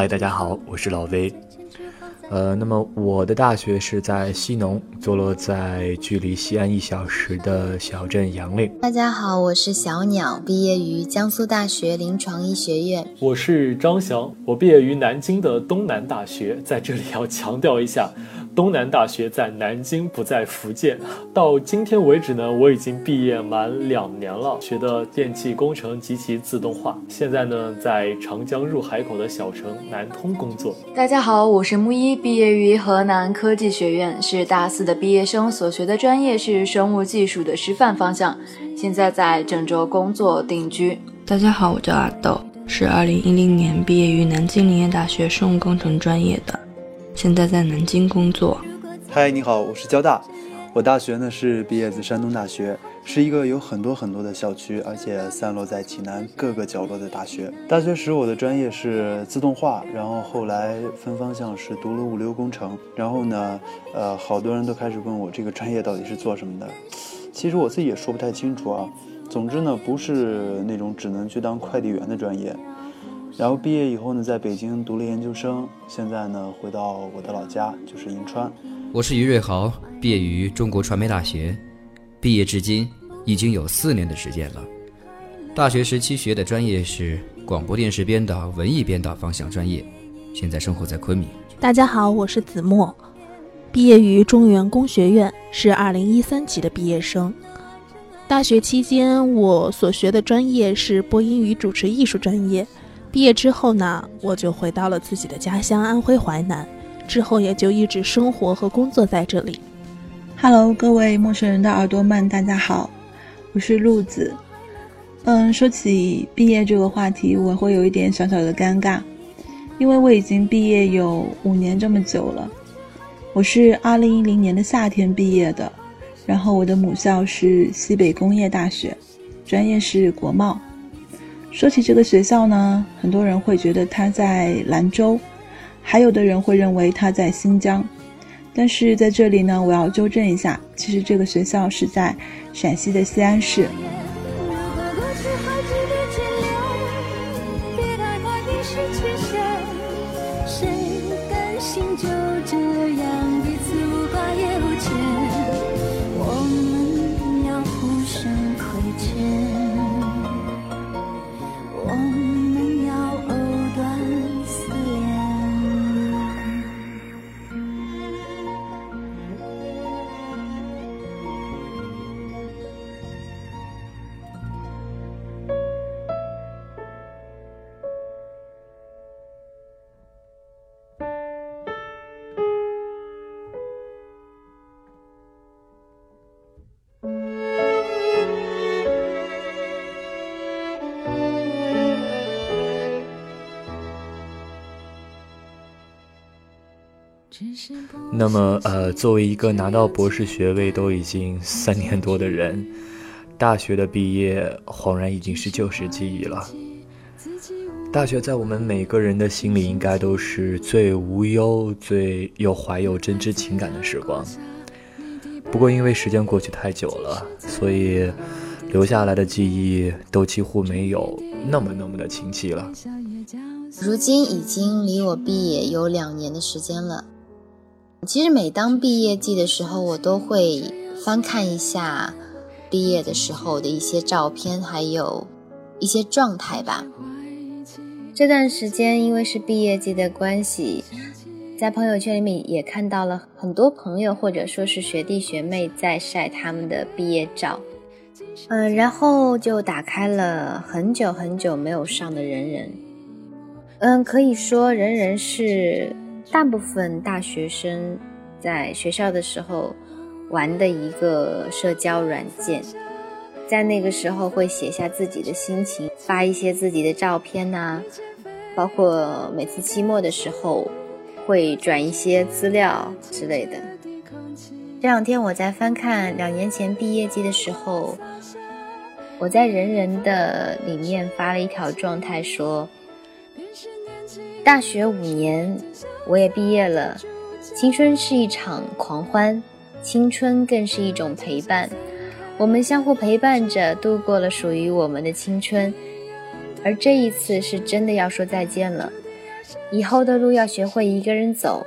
嗨，大家好，我是老威。呃，那么我的大学是在西农，坐落在距离西安一小时的小镇杨凌。大家好，我是小鸟，毕业于江苏大学临床医学院。我是张翔，我毕业于南京的东南大学，在这里要强调一下。东南大学在南京，不在福建。到今天为止呢，我已经毕业满两年了，学的电气工程及其自动化。现在呢，在长江入海口的小城南通工作。大家好，我是木一，毕业于河南科技学院，是大四的毕业生，所学的专业是生物技术的师范方向，现在在郑州工作定居。大家好，我叫阿豆，是二零一零年毕业于南京林业大学生物工程专业的。现在在南京工作。嗨，你好，我是交大。我大学呢是毕业自山东大学，是一个有很多很多的校区，而且散落在济南各个角落的大学。大学时我的专业是自动化，然后后来分方向是读了物流工程。然后呢，呃，好多人都开始问我这个专业到底是做什么的。其实我自己也说不太清楚啊。总之呢，不是那种只能去当快递员的专业。然后毕业以后呢，在北京读了研究生，现在呢回到我的老家，就是银川。我是于瑞豪，毕业于中国传媒大学，毕业至今已经有四年的时间了。大学时期学的专业是广播电视编导、文艺编导方向专业，现在生活在昆明。大家好，我是子墨，毕业于中原工学院，是二零一三级的毕业生。大学期间我所学的专业是播音与主持艺术专业。毕业之后呢，我就回到了自己的家乡安徽淮南，之后也就一直生活和工作在这里。Hello，各位陌生人的耳朵们，大家好，我是鹿子。嗯，说起毕业这个话题，我会有一点小小的尴尬，因为我已经毕业有五年这么久了。我是二零一零年的夏天毕业的，然后我的母校是西北工业大学，专业是国贸。说起这个学校呢，很多人会觉得它在兰州，还有的人会认为它在新疆。但是在这里呢，我要纠正一下，其实这个学校是在陕西的西安市。那么，呃，作为一个拿到博士学位都已经三年多的人，大学的毕业恍然已经是旧时记忆了。大学在我们每个人的心里，应该都是最无忧、最又怀有真挚情感的时光。不过，因为时间过去太久了，所以留下来的记忆都几乎没有那么那么的清晰了。如今已经离我毕业有两年的时间了。其实每当毕业季的时候，我都会翻看一下毕业的时候的一些照片，还有一些状态吧。这段时间因为是毕业季的关系，在朋友圈里面也看到了很多朋友或者说是学弟学妹在晒他们的毕业照，嗯，然后就打开了很久很久没有上的人人，嗯，可以说人人是。大部分大学生在学校的时候玩的一个社交软件，在那个时候会写下自己的心情，发一些自己的照片呐，包括每次期末的时候会转一些资料之类的。这两天我在翻看两年前毕业季的时候，我在人人的里面发了一条状态说。大学五年，我也毕业了。青春是一场狂欢，青春更是一种陪伴。我们相互陪伴着度过了属于我们的青春，而这一次是真的要说再见了。以后的路要学会一个人走，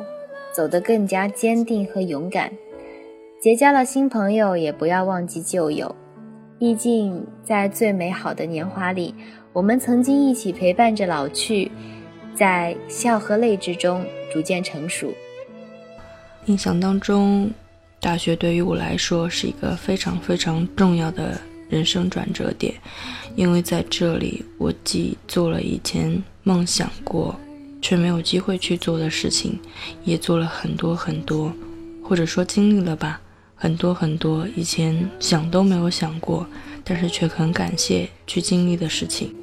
走得更加坚定和勇敢。结交了新朋友，也不要忘记旧友。毕竟，在最美好的年华里，我们曾经一起陪伴着老去，在笑和泪之中逐渐成熟。印象当中，大学对于我来说是一个非常非常重要的人生转折点，因为在这里，我既做了以前梦想过却没有机会去做的事情，也做了很多很多，或者说经历了吧。很多很多以前想都没有想过，但是却很感谢去经历的事情。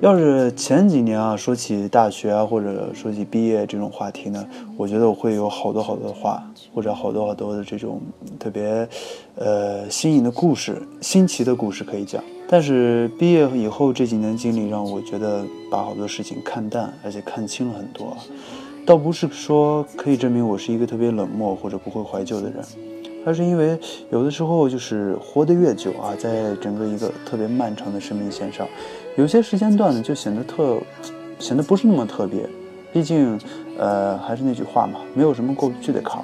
要是前几年啊，说起大学啊，或者说起毕业这种话题呢，我觉得我会有好多好多的话，或者好多好多的这种特别，呃，新颖的故事、新奇的故事可以讲。但是毕业以后这几年经历，让我觉得把好多事情看淡，而且看清了很多。倒不是说可以证明我是一个特别冷漠或者不会怀旧的人。而是因为有的时候就是活得越久啊，在整个一个特别漫长的生命线上，有些时间段呢就显得特，显得不是那么特别。毕竟，呃，还是那句话嘛，没有什么过不去的坎。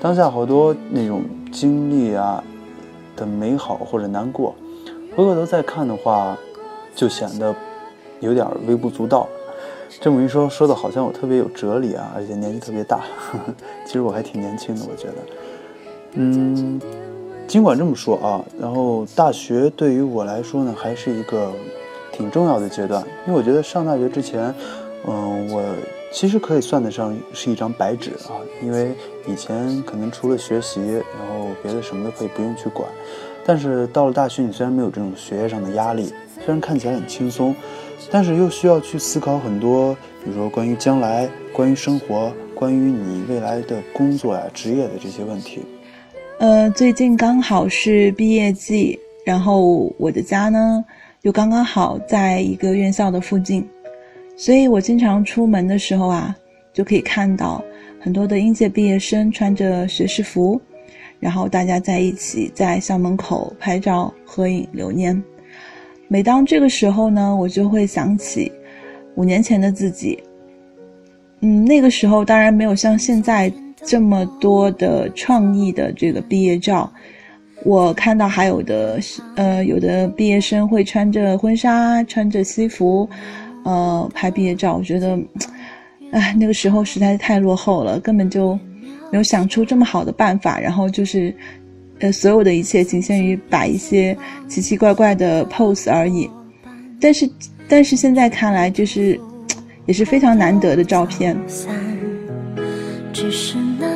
当下好多那种经历啊的美好或者难过，回过头再看的话，就显得有点微不足道。这么一说，说的好像我特别有哲理啊，而且年纪特别大。其实我还挺年轻的，我觉得。嗯，尽管这么说啊，然后大学对于我来说呢，还是一个挺重要的阶段，因为我觉得上大学之前，嗯，我其实可以算得上是一张白纸啊，因为以前可能除了学习，然后别的什么都可以不用去管，但是到了大学，你虽然没有这种学业上的压力，虽然看起来很轻松，但是又需要去思考很多，比如说关于将来、关于生活、关于你未来的工作呀、职业的这些问题。呃，最近刚好是毕业季，然后我的家呢又刚刚好在一个院校的附近，所以我经常出门的时候啊，就可以看到很多的应届毕业生穿着学士服，然后大家在一起在校门口拍照合影留念。每当这个时候呢，我就会想起五年前的自己。嗯，那个时候当然没有像现在。这么多的创意的这个毕业照，我看到还有的，呃，有的毕业生会穿着婚纱、穿着西服，呃，拍毕业照。我觉得，哎，那个时候实在是太落后了，根本就没有想出这么好的办法。然后就是，呃，所有的一切仅限于摆一些奇奇怪怪的 pose 而已。但是，但是现在看来，就是也是非常难得的照片。只是那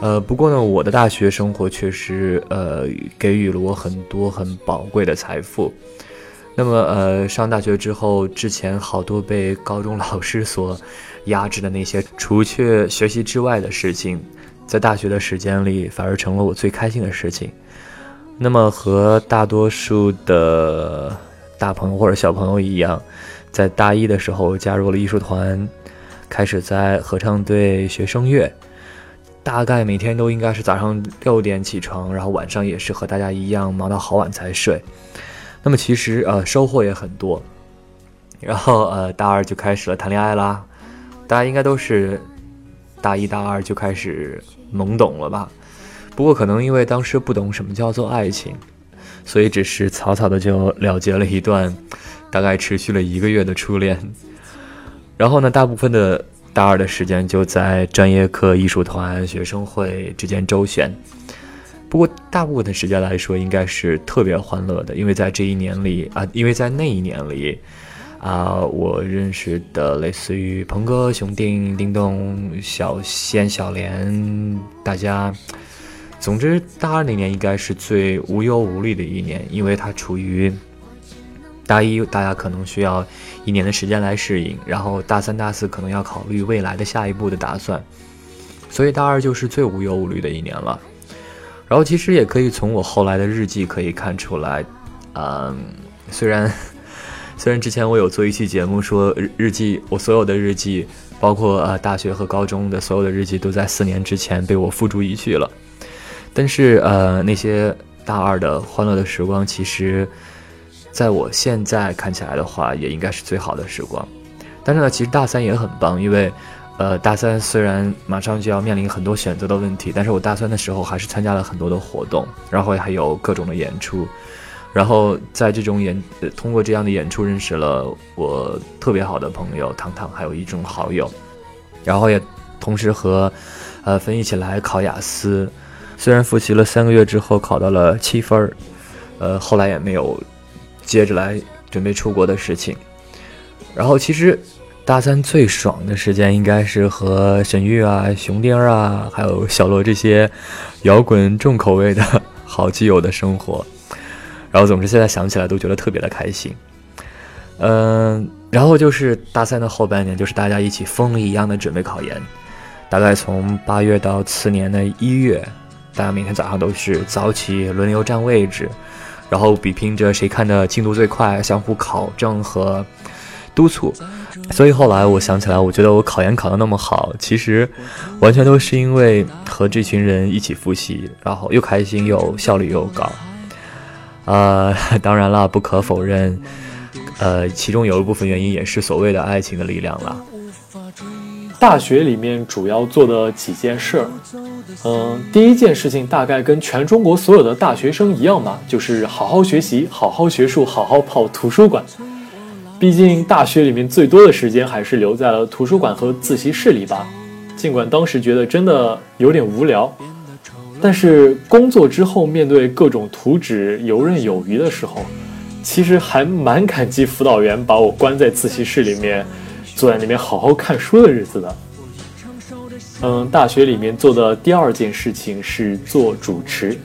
呃，不过呢，我的大学生活确实呃给予了我很多很宝贵的财富。那么呃，上大学之后，之前好多被高中老师所压制的那些除却学习之外的事情，在大学的时间里反而成了我最开心的事情。那么和大多数的大朋友或者小朋友一样，在大一的时候加入了艺术团，开始在合唱队学声乐。大概每天都应该是早上六点起床，然后晚上也是和大家一样忙到好晚才睡。那么其实呃收获也很多。然后呃大二就开始了谈恋爱啦，大家应该都是大一大二就开始懵懂了吧？不过可能因为当时不懂什么叫做爱情，所以只是草草的就了结了一段大概持续了一个月的初恋。然后呢，大部分的。大二的时间就在专业课、艺术团、学生会之间周旋，不过大部分的时间来说，应该是特别欢乐的，因为在这一年里啊，因为在那一年里，啊，我认识的类似于鹏哥、熊丁、叮咚、小仙、小莲，大家，总之大二那年应该是最无忧无虑的一年，因为它处于。大一大家可能需要一年的时间来适应，然后大三、大四可能要考虑未来的下一步的打算。所以大二就是最无忧无虑的一年了。然后其实也可以从我后来的日记可以看出来，嗯，虽然 虽然之前我有做一期节目说日日记，我所有的日记，包括呃大学和高中的所有的日记，都在四年之前被我付诸一炬了，但是呃那些大二的欢乐的时光，其实在我现在看起来的话，也应该是最好的时光。但是呢，其实大三也很棒，因为。呃，大三虽然马上就要面临很多选择的问题，但是我大三的时候还是参加了很多的活动，然后还有各种的演出，然后在这种演，通过这样的演出认识了我特别好的朋友糖糖，还有一众好友，然后也同时和呃分一起来考雅思，虽然复习了三个月之后考到了七分儿，呃，后来也没有接着来准备出国的事情，然后其实。大三最爽的时间应该是和沈玉啊、熊丁啊，还有小罗这些摇滚重口味的好基友的生活。然后，总之现在想起来都觉得特别的开心。嗯，然后就是大三的后半年，就是大家一起疯了一样的准备考研。大概从八月到次年的一月，大家每天早上都是早起轮流占位置，然后比拼着谁看的进度最快，相互考证和督促。所以后来我想起来，我觉得我考研考得那么好，其实完全都是因为和这群人一起复习，然后又开心又效率又高。呃，当然了，不可否认，呃，其中有一部分原因也是所谓的爱情的力量了。大学里面主要做的几件事儿，嗯，第一件事情大概跟全中国所有的大学生一样吧，就是好好学习，好好学术，好好泡图书馆。毕竟大学里面最多的时间还是留在了图书馆和自习室里吧。尽管当时觉得真的有点无聊，但是工作之后面对各种图纸游刃有余的时候，其实还蛮感激辅导员把我关在自习室里面，坐在那边好好看书的日子的。嗯，大学里面做的第二件事情是做主持。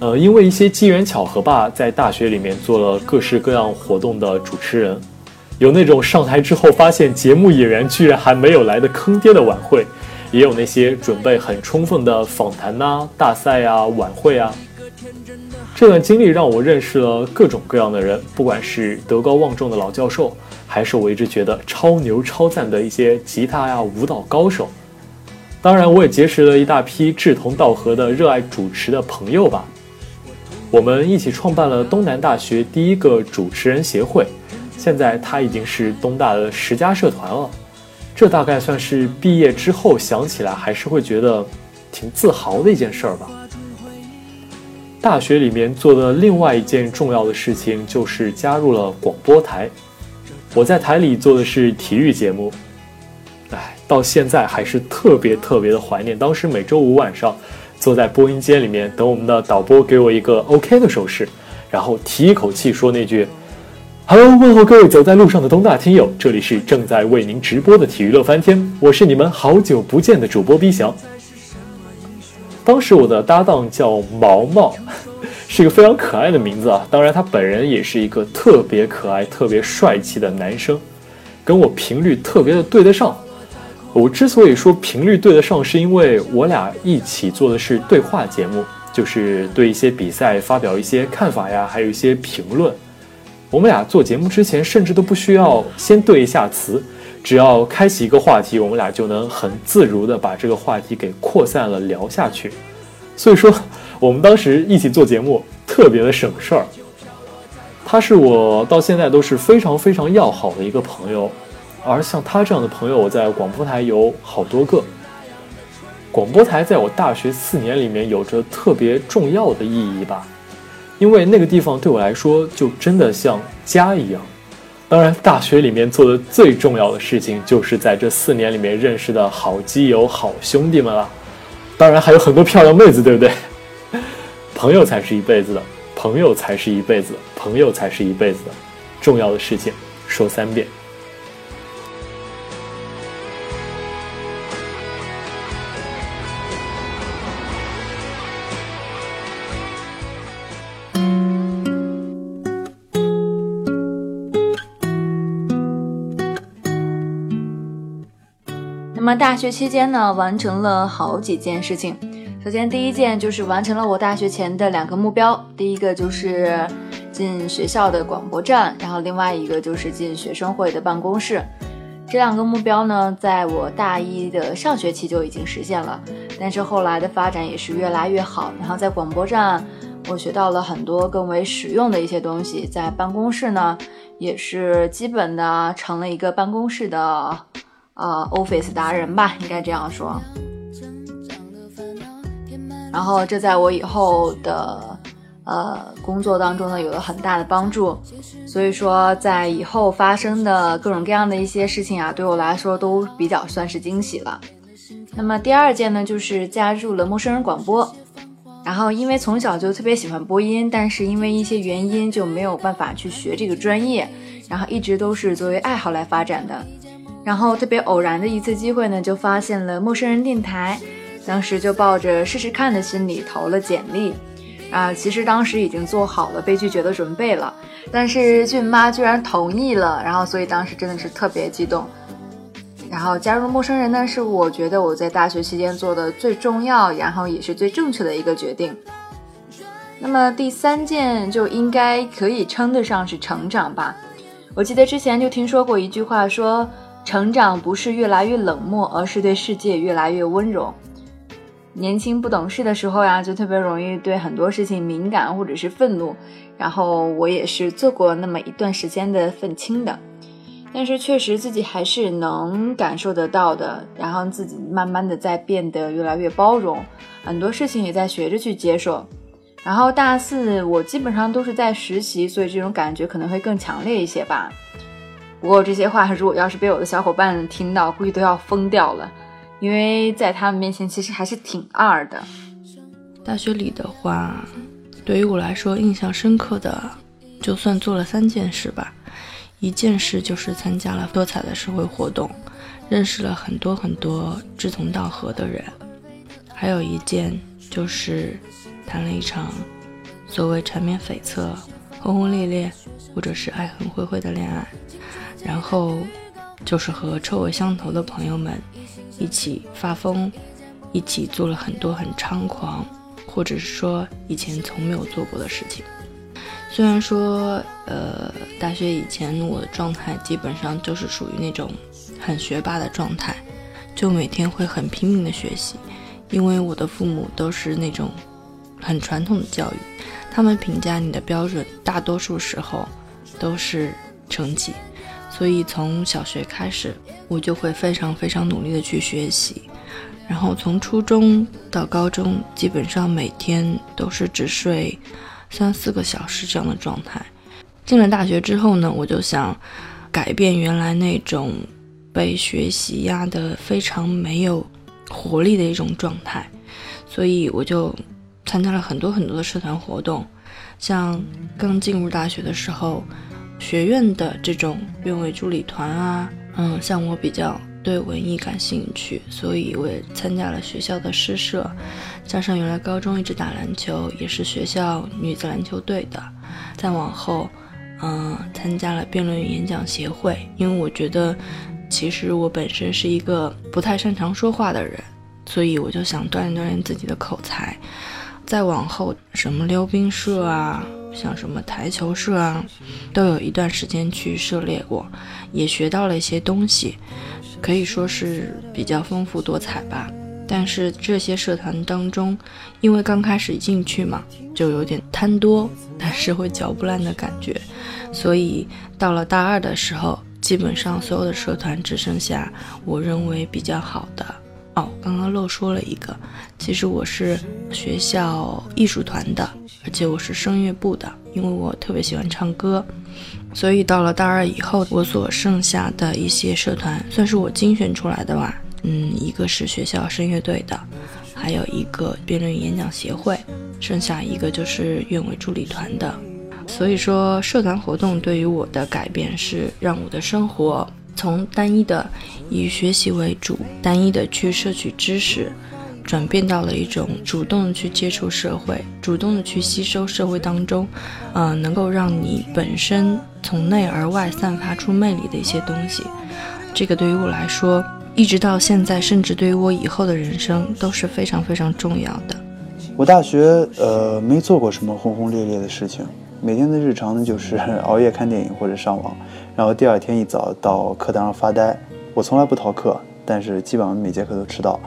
呃，因为一些机缘巧合吧，在大学里面做了各式各样活动的主持人。有那种上台之后发现节目演员居然还没有来的坑爹的晚会，也有那些准备很充分的访谈呐、大赛啊、晚会啊。这段经历让我认识了各种各样的人，不管是德高望重的老教授，还是我一直觉得超牛超赞的一些吉他呀、舞蹈高手。当然，我也结识了一大批志同道合的热爱主持的朋友吧。我们一起创办了东南大学第一个主持人协会。现在他已经是东大的十佳社团了，这大概算是毕业之后想起来还是会觉得挺自豪的一件事儿吧。大学里面做的另外一件重要的事情就是加入了广播台，我在台里做的是体育节目，到现在还是特别特别的怀念当时每周五晚上坐在播音间里面等我们的导播给我一个 OK 的手势，然后提一口气说那句。Hello，问候各位走在路上的东大听友，这里是正在为您直播的体育乐翻天，我是你们好久不见的主播逼翔。当时我的搭档叫毛毛，是一个非常可爱的名字啊，当然他本人也是一个特别可爱、特别帅气的男生，跟我频率特别的对得上。我之所以说频率对得上，是因为我俩一起做的是对话节目，就是对一些比赛发表一些看法呀，还有一些评论。我们俩做节目之前，甚至都不需要先对一下词，只要开启一个话题，我们俩就能很自如的把这个话题给扩散了聊下去。所以说，我们当时一起做节目特别的省事儿。他是我到现在都是非常非常要好的一个朋友，而像他这样的朋友，我在广播台有好多个。广播台在我大学四年里面有着特别重要的意义吧。因为那个地方对我来说就真的像家一样。当然，大学里面做的最重要的事情就是在这四年里面认识的好基友、好兄弟们了。当然还有很多漂亮妹子，对不对？朋友才是一辈子的，朋友才是一辈子，朋友才是一辈子的重要的事情，说三遍。么大学期间呢，完成了好几件事情。首先，第一件就是完成了我大学前的两个目标，第一个就是进学校的广播站，然后另外一个就是进学生会的办公室。这两个目标呢，在我大一的上学期就已经实现了，但是后来的发展也是越来越好。然后在广播站，我学到了很多更为实用的一些东西，在办公室呢，也是基本的成了一个办公室的呃 office 达人吧，应该这样说。然后这在我以后的呃工作当中呢有了很大的帮助，所以说在以后发生的各种各样的一些事情啊，对我来说都比较算是惊喜了。那么第二件呢，就是加入了陌生人广播。然后因为从小就特别喜欢播音，但是因为一些原因就没有办法去学这个专业，然后一直都是作为爱好来发展的。然后特别偶然的一次机会呢，就发现了陌生人电台。当时就抱着试试看的心理投了简历，啊，其实当时已经做好了被拒绝的准备了，但是俊妈居然同意了，然后所以当时真的是特别激动。然后加入陌生人呢，是我觉得我在大学期间做的最重要，然后也是最正确的一个决定。那么第三件就应该可以称得上是成长吧。我记得之前就听说过一句话，说成长不是越来越冷漠，而是对世界越来越温柔。年轻不懂事的时候呀，就特别容易对很多事情敏感或者是愤怒。然后我也是做过那么一段时间的愤青的，但是确实自己还是能感受得到的。然后自己慢慢的在变得越来越包容，很多事情也在学着去接受。然后大四我基本上都是在实习，所以这种感觉可能会更强烈一些吧。不过这些话如果要是被我的小伙伴听到，估计都要疯掉了。因为在他们面前，其实还是挺二的。大学里的话，对于我来说印象深刻的，就算做了三件事吧。一件事就是参加了多彩的社会活动，认识了很多很多志同道合的人。还有一件就是谈了一场所谓缠绵悱恻、轰轰烈烈，或者是爱恨会会的恋爱。然后就是和臭味相投的朋友们。一起发疯，一起做了很多很猖狂，或者是说以前从没有做过的事情。虽然说，呃，大学以前我的状态基本上就是属于那种很学霸的状态，就每天会很拼命的学习，因为我的父母都是那种很传统的教育，他们评价你的标准大多数时候都是成绩。所以从小学开始，我就会非常非常努力的去学习，然后从初中到高中，基本上每天都是只睡三四个小时这样的状态。进了大学之后呢，我就想改变原来那种被学习压得非常没有活力的一种状态，所以我就参加了很多很多的社团活动，像刚进入大学的时候。学院的这种院委助理团啊，嗯，像我比较对文艺感兴趣，所以我也参加了学校的诗社，加上原来高中一直打篮球，也是学校女子篮球队的。再往后，嗯，参加了辩论演讲协会，因为我觉得其实我本身是一个不太擅长说话的人，所以我就想锻炼锻炼自己的口才。再往后，什么溜冰社啊。像什么台球社啊，都有一段时间去涉猎过，也学到了一些东西，可以说是比较丰富多彩吧。但是这些社团当中，因为刚开始进去嘛，就有点贪多，但是会嚼不烂的感觉，所以到了大二的时候，基本上所有的社团只剩下我认为比较好的。哦，刚刚漏说了一个，其实我是学校艺术团的。而且我是声乐部的，因为我特别喜欢唱歌，所以到了大二以后，我所剩下的一些社团算是我精选出来的吧。嗯，一个是学校声乐队的，还有一个辩论演讲协会，剩下一个就是院委助理团的。所以说，社团活动对于我的改变是让我的生活从单一的以学习为主，单一的去摄取知识。转变到了一种主动的去接触社会，主动的去吸收社会当中，呃，能够让你本身从内而外散发出魅力的一些东西。这个对于我来说，一直到现在，甚至对于我以后的人生都是非常非常重要的。我大学呃没做过什么轰轰烈烈的事情，每天的日常呢就是 熬夜看电影或者上网，然后第二天一早到课堂上发呆。我从来不逃课，但是基本上每节课都迟到。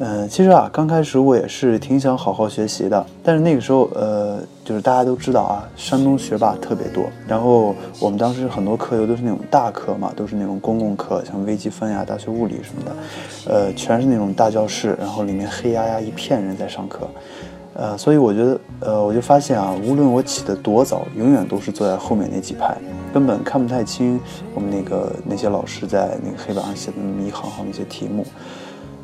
嗯，其实啊，刚开始我也是挺想好好学习的，但是那个时候，呃，就是大家都知道啊，山东学霸特别多，然后我们当时很多课又都是那种大课嘛，都是那种公共课，像微积分呀、大学物理什么的，呃，全是那种大教室，然后里面黑压压一片人在上课，呃，所以我觉得，呃，我就发现啊，无论我起得多早，永远都是坐在后面那几排，根本看不太清我们那个那些老师在那个黑板上写的那么一行行那些题目。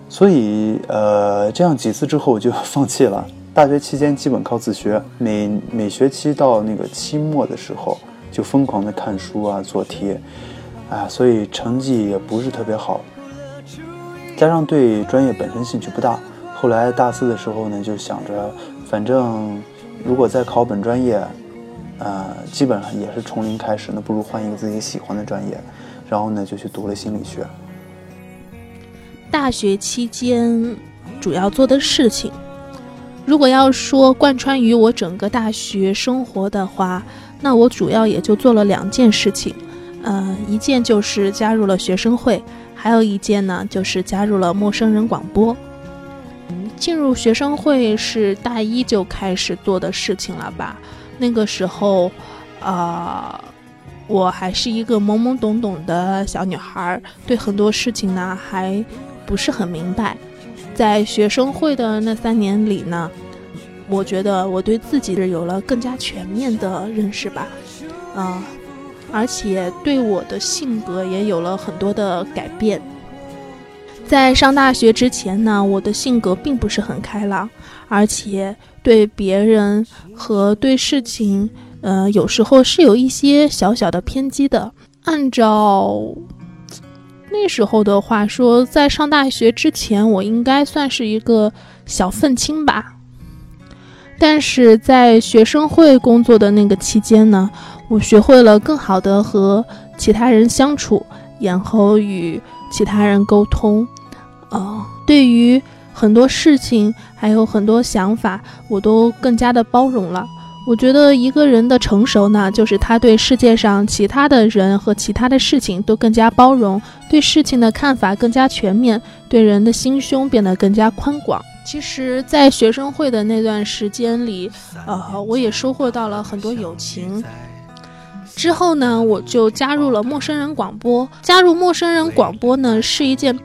所以，呃，这样几次之后我就 放弃了。大学期间基本靠自学，每每学期到那个期末的时候，就疯狂的看书啊，做题，啊，所以成绩也不是特别好。加上对专业本身兴趣不大，后来大四的时候呢，就想着，反正如果再考本专业，呃，基本上也是从零开始，那不如换一个自己喜欢的专业，然后呢，就去读了心理学。大学期间主要做的事情，如果要说贯穿于我整个大学生活的话，那我主要也就做了两件事情，呃，一件就是加入了学生会，还有一件呢就是加入了陌生人广播。进入学生会是大一就开始做的事情了吧？那个时候，啊，我还是一个懵懵懂懂的小女孩，对很多事情呢还。不是很明白，在学生会的那三年里呢，我觉得我对自己是有了更加全面的认识吧，啊，而且对我的性格也有了很多的改变。在上大学之前呢，我的性格并不是很开朗，而且对别人和对事情，呃，有时候是有一些小小的偏激的。按照那时候的话说，在上大学之前，我应该算是一个小愤青吧。但是在学生会工作的那个期间呢，我学会了更好的和其他人相处，然后与其他人沟通。呃，对于很多事情还有很多想法，我都更加的包容了。我觉得一个人的成熟呢，就是他对世界上其他的人和其他的事情都更加包容，对事情的看法更加全面，对人的心胸变得更加宽广。其实，在学生会的那段时间里，呃，我也收获到了很多友情。之后呢，我就加入了陌生人广播。加入陌生人广播呢，是一件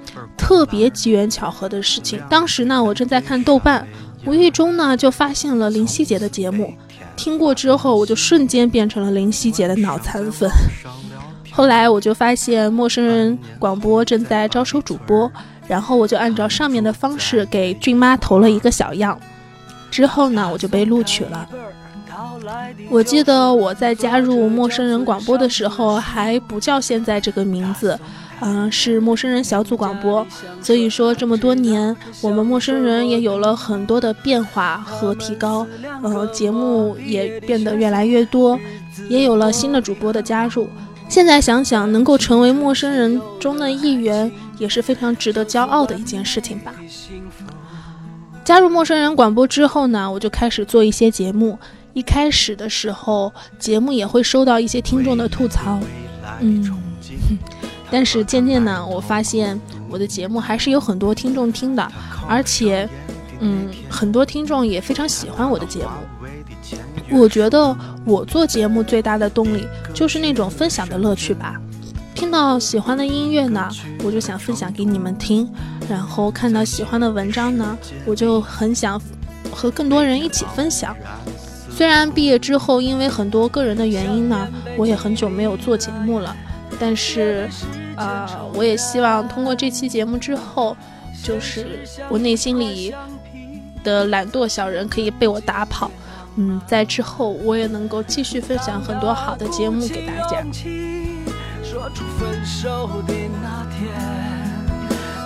特别机缘巧合的事情。当时呢，我正在看豆瓣，无意中呢就发现了林夕姐的节目。听过之后，我就瞬间变成了林夕姐的脑残粉。后来我就发现陌生人广播正在招收主播，然后我就按照上面的方式给俊妈投了一个小样。之后呢，我就被录取了。我记得我在加入陌生人广播的时候还不叫现在这个名字。嗯，是陌生人小组广播，所以说这么多年，我们陌生人也有了很多的变化和提高，呃，节目也变得越来越多，也有了新的主播的加入。现在想想，能够成为陌生人中的一员，也是非常值得骄傲的一件事情吧。加入陌生人广播之后呢，我就开始做一些节目。一开始的时候，节目也会收到一些听众的吐槽，嗯。但是渐渐呢，我发现我的节目还是有很多听众听的，而且，嗯，很多听众也非常喜欢我的节目。我觉得我做节目最大的动力就是那种分享的乐趣吧。听到喜欢的音乐呢，我就想分享给你们听；然后看到喜欢的文章呢，我就很想和更多人一起分享。虽然毕业之后因为很多个人的原因呢，我也很久没有做节目了。但是，呃，我也希望通过这期节目之后，就是我内心里的懒惰小人可以被我打跑。嗯，在之后我也能够继续分享很多好的节目给大家。说出分手的那天，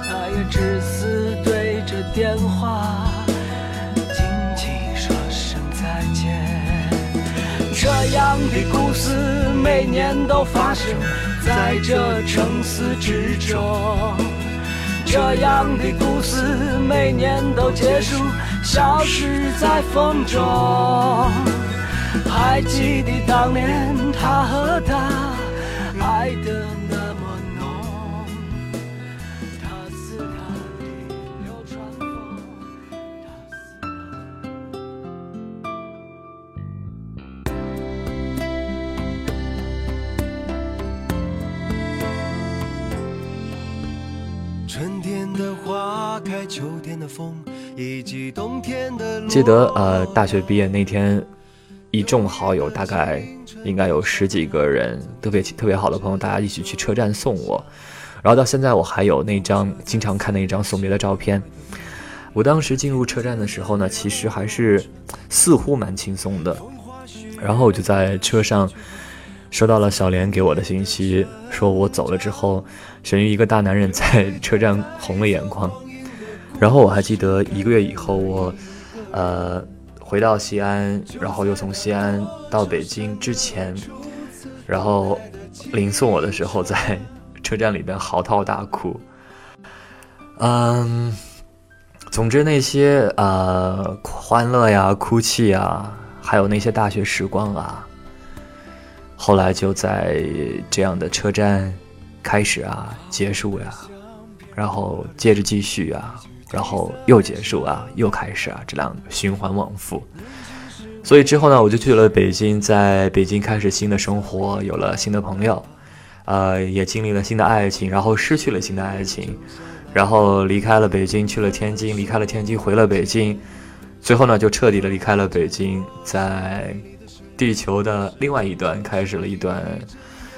他也只是对着电话这样的故事每年都发生。在这城市之中，这样的故事每年都结束，消失在风中。还记得当年他和她爱的的风，以及冬天的记得呃，大学毕业那天，一众好友，大概应该有十几个人，特别特别好的朋友，大家一起去车站送我。然后到现在我还有那张经常看那张送别的照片。我当时进入车站的时候呢，其实还是似乎蛮轻松的。然后我就在车上收到了小莲给我的信息，说我走了之后，沈玉一个大男人在车站红了眼眶。然后我还记得一个月以后，我呃回到西安，然后又从西安到北京之前，然后临送我的时候，在车站里边嚎啕大哭。嗯，总之那些呃欢乐呀、哭泣呀，还有那些大学时光啊，后来就在这样的车站开始啊、结束呀，然后接着继续啊，然后又结束啊，又开始啊，这样循环往复。所以之后呢，我就去了北京，在北京开始新的生活，有了新的朋友，呃，也经历了新的爱情，然后失去了新的爱情，然后离开了北京，去了天津，离开了天津，回了北京，最后呢，就彻底的离开了北京，在地球的另外一端开始了一段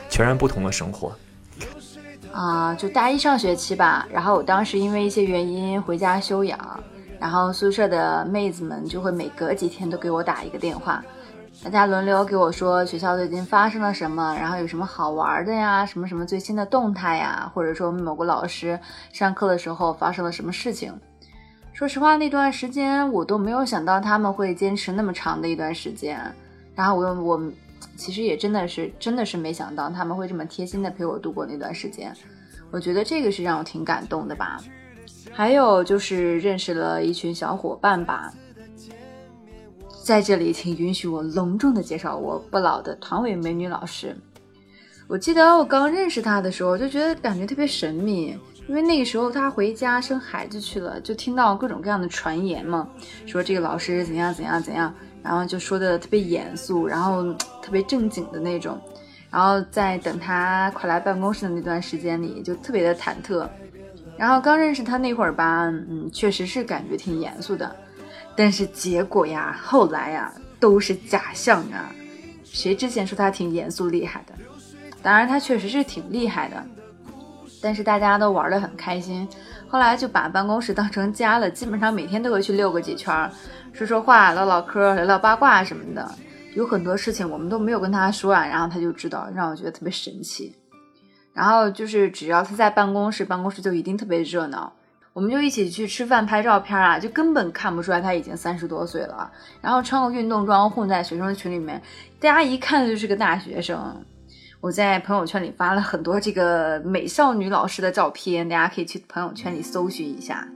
全然不同的生活。啊、就大一上学期吧，然后我当时因为一些原因回家休养，然后宿舍的妹子们就会每隔几天都给我打一个电话，大家轮流给我说学校最近发生了什么，然后有什么好玩的呀，什么什么最新的动态呀，或者说某个老师上课的时候发生了什么事情。说实话，那段时间我都没有想到他们会坚持那么长的一段时间，然后我我其实也真的是真的是没想到他们会这么贴心的陪我度过那段时间，我觉得这个是让我挺感动的吧。还有就是认识了一群小伙伴吧，在这里请允许我隆重的介绍我不老的团委美女老师。我记得我刚认识她的时候，就觉得感觉特别神秘，因为那个时候她回家生孩子去了，就听到各种各样的传言嘛，说这个老师怎样怎样怎样，然后就说的特别严肃，然后特别正经的那种。然后在等他快来办公室的那段时间里，就特别的忐忑。然后刚认识他那会儿吧，嗯，确实是感觉挺严肃的，但是结果呀，后来呀，都是假象啊。谁之前说他挺严肃厉害的？当然，他确实是挺厉害的，但是大家都玩得很开心。后来就把办公室当成家了，基本上每天都会去溜个几圈儿，说说话、唠唠嗑、聊聊八卦什么的。有很多事情我们都没有跟他说啊，然后他就知道，让我觉得特别神奇。然后就是只要他在办公室，办公室就一定特别热闹。我们就一起去吃饭、拍照片啊，就根本看不出来他已经三十多岁了。然后穿个运动装混在学生群里面，大家一看就是个大学生。我在朋友圈里发了很多这个美少女老师的照片，大家可以去朋友圈里搜寻一下。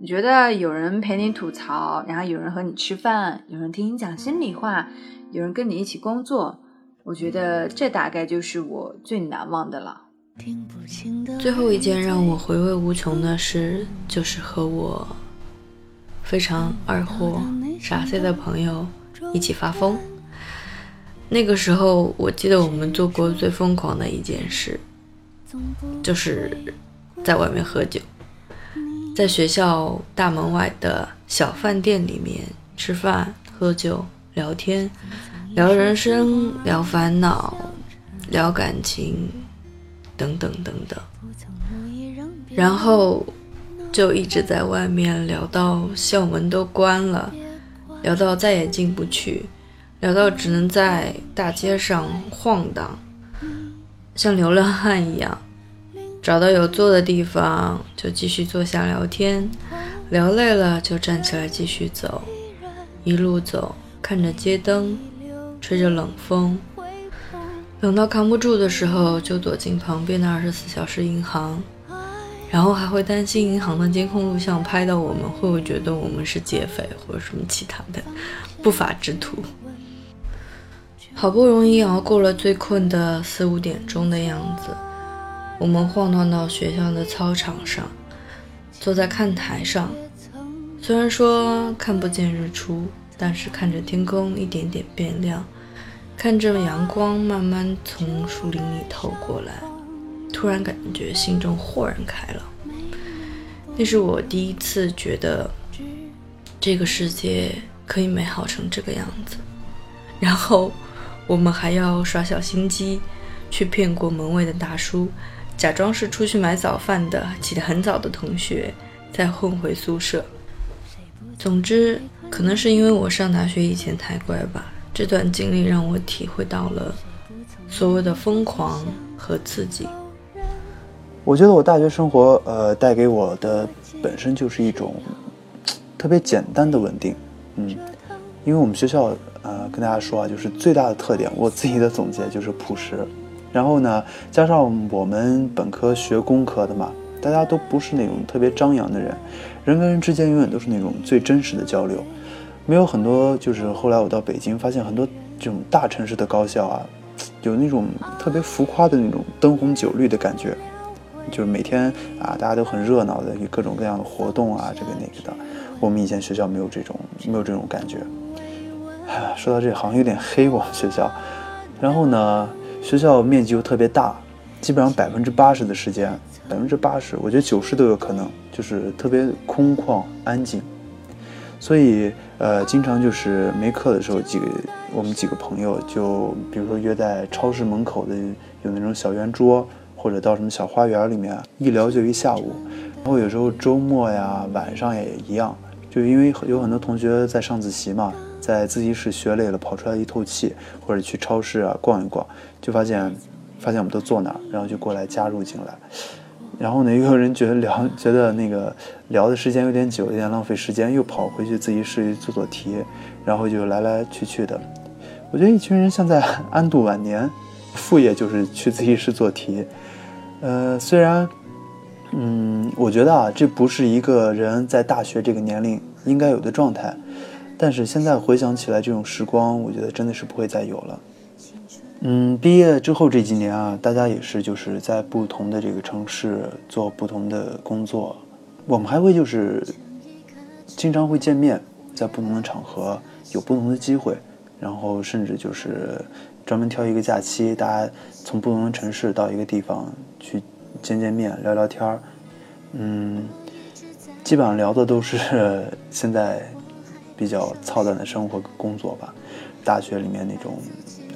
你觉得有人陪你吐槽，然后有人和你吃饭，有人听你讲心里话，有人跟你一起工作，我觉得这大概就是我最难忘的了。最后一件让我回味无穷的事，就是和我非常二货、傻 C 的朋友一起发疯。那个时候，我记得我们做过最疯狂的一件事，就是在外面喝酒，在学校大门外的小饭店里面吃饭、喝酒、聊天，聊人生、聊烦恼、聊感情。等等等等，然后就一直在外面聊到校门都关了，聊到再也进不去，聊到只能在大街上晃荡，像流浪汉一样，找到有坐的地方就继续坐下聊天，聊累了就站起来继续走，一路走，看着街灯，吹着冷风。冷到扛不住的时候，就躲进旁边的二十四小时银行，然后还会担心银行的监控录像拍到我们会不会觉得我们是劫匪或者什么其他的不法之徒。好不容易熬过了最困的四五点钟的样子，我们晃荡到学校的操场上，坐在看台上。虽然说看不见日出，但是看着天空一点点变亮，看着阳光慢慢从树林里透过来，突然感觉心中豁然开朗。那是我第一次觉得这个世界可以美好成这个样子。然后我们还要耍小心机，去骗过门卫的大叔，假装是出去买早饭的起得很早的同学，再混回宿舍。总之，可能是因为我上大学以前太乖吧，这段经历让我体会到了所谓的疯狂和刺激。我觉得我大学生活，呃，带给我的本身就是一种特别简单的稳定，嗯，因为我们学校，呃，跟大家说啊，就是最大的特点，我自己的总结就是朴实。然后呢，加上我们本科学工科的嘛，大家都不是那种特别张扬的人。人跟人之间永远都是那种最真实的交流，没有很多。就是后来我到北京，发现很多这种大城市的高校啊，有那种特别浮夸的那种灯红酒绿的感觉，就是每天啊大家都很热闹的，有各种各样的活动啊，这个那个的。我们以前学校没有这种，没有这种感觉。说到这，好像有点黑我们学校。然后呢，学校面积又特别大，基本上百分之八十的时间。百分之八十，我觉得九十都有可能，就是特别空旷安静，所以呃，经常就是没课的时候，几个我们几个朋友就比如说约在超市门口的有那种小圆桌，或者到什么小花园里面一聊就一下午。然后有时候周末呀、晚上也一样，就因为有很多同学在上自习嘛，在自习室学累了，跑出来一透气，或者去超市啊逛一逛，就发现发现我们都坐那儿，然后就过来加入进来。然后呢，又有人觉得聊，觉得那个聊的时间有点久，有点浪费时间，又跑回去自习室做做题，然后就来来去去的。我觉得一群人像在安度晚年，副业就是去自习室做题。呃，虽然，嗯，我觉得啊，这不是一个人在大学这个年龄应该有的状态，但是现在回想起来，这种时光，我觉得真的是不会再有了。嗯，毕业之后这几年啊，大家也是就是在不同的这个城市做不同的工作，我们还会就是经常会见面，在不同的场合有不同的机会，然后甚至就是专门挑一个假期，大家从不同的城市到一个地方去见见面、聊聊天儿。嗯，基本上聊的都是现在比较操蛋的生活工作吧，大学里面那种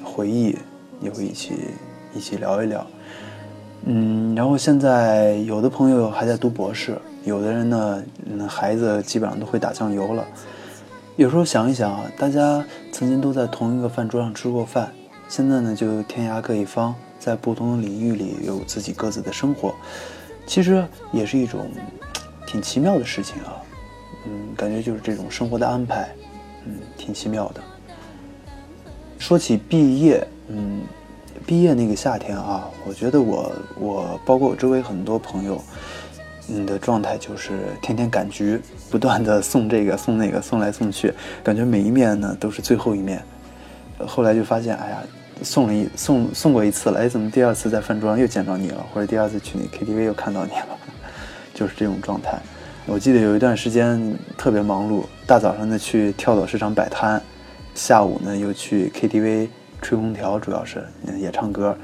回忆。也会一起一起聊一聊，嗯，然后现在有的朋友还在读博士，有的人呢，孩子基本上都会打酱油了。有时候想一想啊，大家曾经都在同一个饭桌上吃过饭，现在呢就天涯各一方，在不同的领域里有自己各自的生活，其实也是一种挺奇妙的事情啊。嗯，感觉就是这种生活的安排，嗯，挺奇妙的。说起毕业。嗯，毕业那个夏天啊，我觉得我我包括我周围很多朋友，嗯的状态就是天天赶局，不断的送这个送那个送来送去，感觉每一面呢都是最后一面。后来就发现，哎呀，送了一送送过一次了，哎，怎么第二次在饭桌上又见到你了，或者第二次去那 KTV 又看到你了，就是这种状态。我记得有一段时间特别忙碌，大早上的去跳蚤市场摆摊，下午呢又去 KTV。吹空调主要是也唱歌，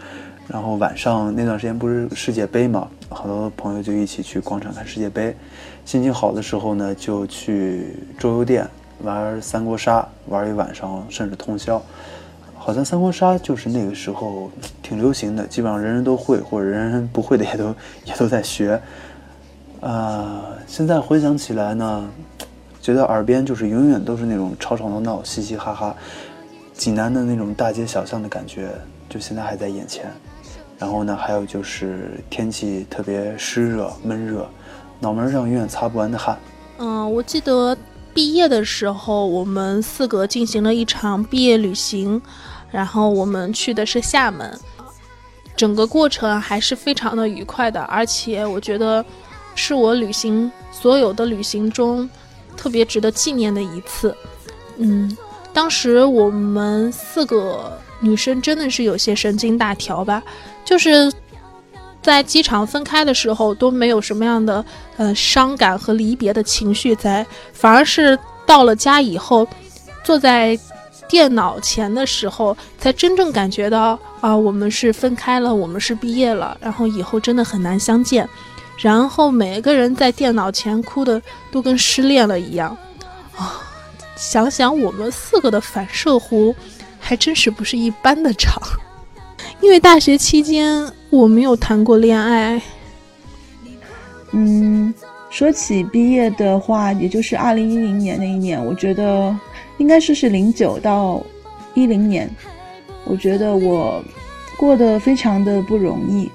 然后晚上那段时间不是世界杯嘛，好多朋友就一起去广场看世界杯。心情好的时候呢，就去桌游店玩三国杀，玩一晚上甚至通宵。好像三国杀就是那个时候挺流行的，基本上人人都会，或者人人不会的也都也都在学。啊，现在回想起来呢，觉得耳边就是永远都是那种吵吵闹闹、嘻嘻哈哈。济南的那种大街小巷的感觉，就现在还在眼前。然后呢，还有就是天气特别湿热、闷热，脑门上永远擦不完的汗。嗯，我记得毕业的时候，我们四个进行了一场毕业旅行，然后我们去的是厦门，整个过程还是非常的愉快的。而且我觉得，是我旅行所有的旅行中特别值得纪念的一次。嗯，当时我们四个女生真的是有些神经大条吧，就是在机场分开的时候都没有什么样的呃伤感和离别的情绪在，反而是到了家以后，坐在电脑前的时候，才真正感觉到啊，我们是分开了，我们是毕业了，然后以后真的很难相见。然后每个人在电脑前哭的都跟失恋了一样啊。想想我们四个的反射弧，还真是不是一般的长。因为大学期间我没有谈过恋爱。嗯，说起毕业的话，也就是二零一零年那一年，我觉得应该说是零九到一零年，我觉得我过得非常的不容易。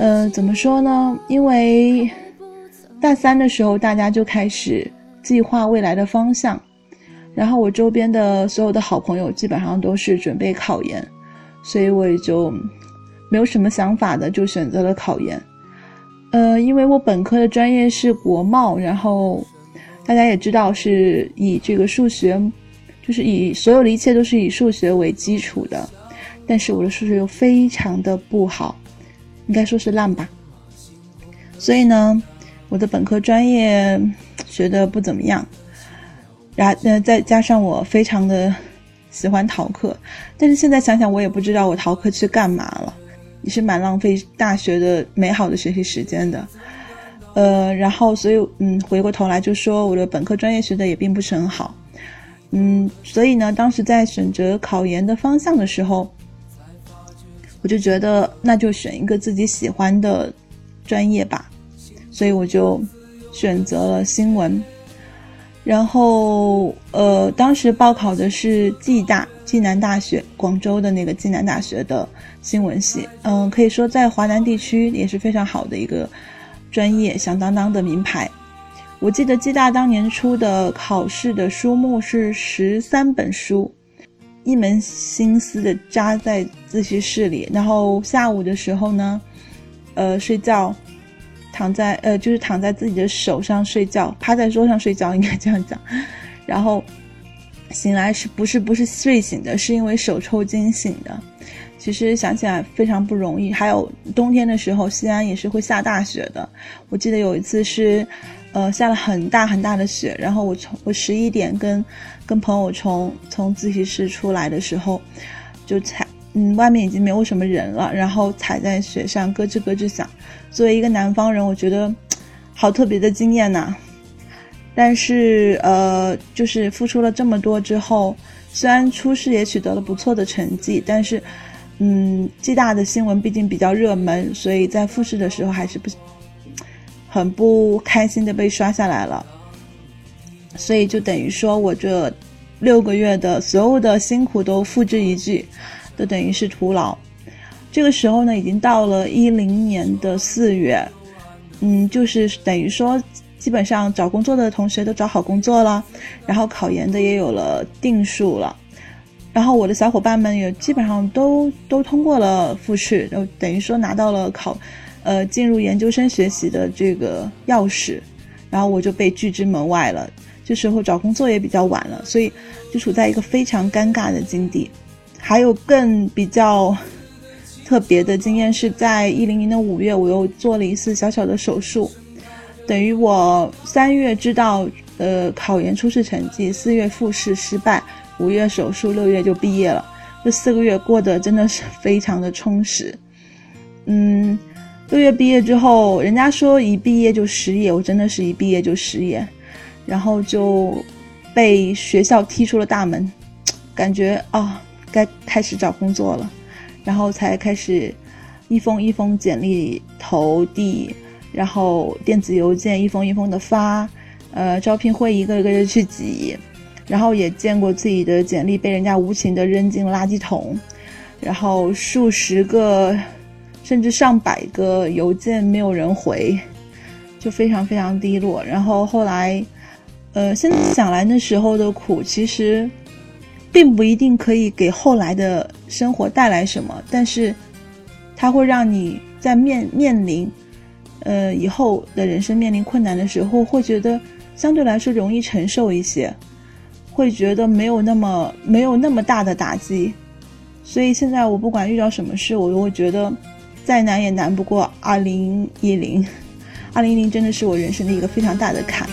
呃，怎么说呢？因为大三的时候，大家就开始计划未来的方向，然后我周边的所有的好朋友基本上都是准备考研，所以我也就没有什么想法的，就选择了考研。呃，因为我本科的专业是国贸，然后大家也知道是以这个数学，就是以所有的一切都是以数学为基础的，但是我的数学又非常的不好，应该说是烂吧。所以呢，我的本科专业学的不怎么样，然呃再加上我非常的喜欢逃课，但是现在想想我也不知道我逃课去干嘛了。也是蛮浪费大学的美好的学习时间的，呃，然后所以嗯，回过头来就说我的本科专业学的也并不是很好，嗯，所以呢，当时在选择考研的方向的时候，我就觉得那就选一个自己喜欢的专业吧，所以我就选择了新闻，然后呃，当时报考的是暨大暨南大学，广州的那个暨南大学的。新闻系，嗯，可以说在华南地区也是非常好的一个专业，响当当的名牌。我记得暨大当年出的考试的书目是十三本书，一门心思的扎在自习室里，然后下午的时候呢，呃，睡觉，躺在呃，就是躺在自己的手上睡觉，趴在桌上睡觉，应该这样讲。然后醒来是不是不是睡醒的，是因为手抽筋醒的。其实想起来非常不容易。还有冬天的时候，西安也是会下大雪的。我记得有一次是，呃，下了很大很大的雪，然后我从我十一点跟跟朋友从从自习室出来的时候，就踩，嗯，外面已经没有什么人了，然后踩在雪上咯吱咯吱响。作为一个南方人，我觉得好特别的经验呐。但是呃，就是付出了这么多之后，虽然初试也取得了不错的成绩，但是。嗯，暨大的新闻毕竟比较热门，所以在复试的时候还是不很不开心的被刷下来了。所以就等于说我这六个月的所有的辛苦都付之一炬，都等于是徒劳。这个时候呢，已经到了一零年的四月，嗯，就是等于说基本上找工作的同学都找好工作了，然后考研的也有了定数了。然后我的小伙伴们也基本上都都通过了复试，就等于说拿到了考，呃，进入研究生学习的这个钥匙，然后我就被拒之门外了。这时候找工作也比较晚了，所以就处在一个非常尴尬的境地。还有更比较特别的经验是在一零年的五月，我又做了一次小小的手术，等于我三月知道呃考研初试成绩，四月复试失败。五月手术，六月就毕业了。这四个月过得真的是非常的充实。嗯，六月毕业之后，人家说一毕业就失业，我真的是一毕业就失业，然后就被学校踢出了大门，感觉啊，该开始找工作了，然后才开始一封一封简历投递，然后电子邮件一封一封的发，呃，招聘会一个一个的去挤。然后也见过自己的简历被人家无情的扔进垃圾桶，然后数十个，甚至上百个邮件没有人回，就非常非常低落。然后后来，呃，现在想来那时候的苦，其实，并不一定可以给后来的生活带来什么，但是，它会让你在面面临呃，以后的人生面临困难的时候，会觉得相对来说容易承受一些，会觉得没有那么没有那么大的打击。所以现在我不管遇到什么事，我都会觉得再难也难不过二零一零。二零一零真的是我人生的一个非常大的坎。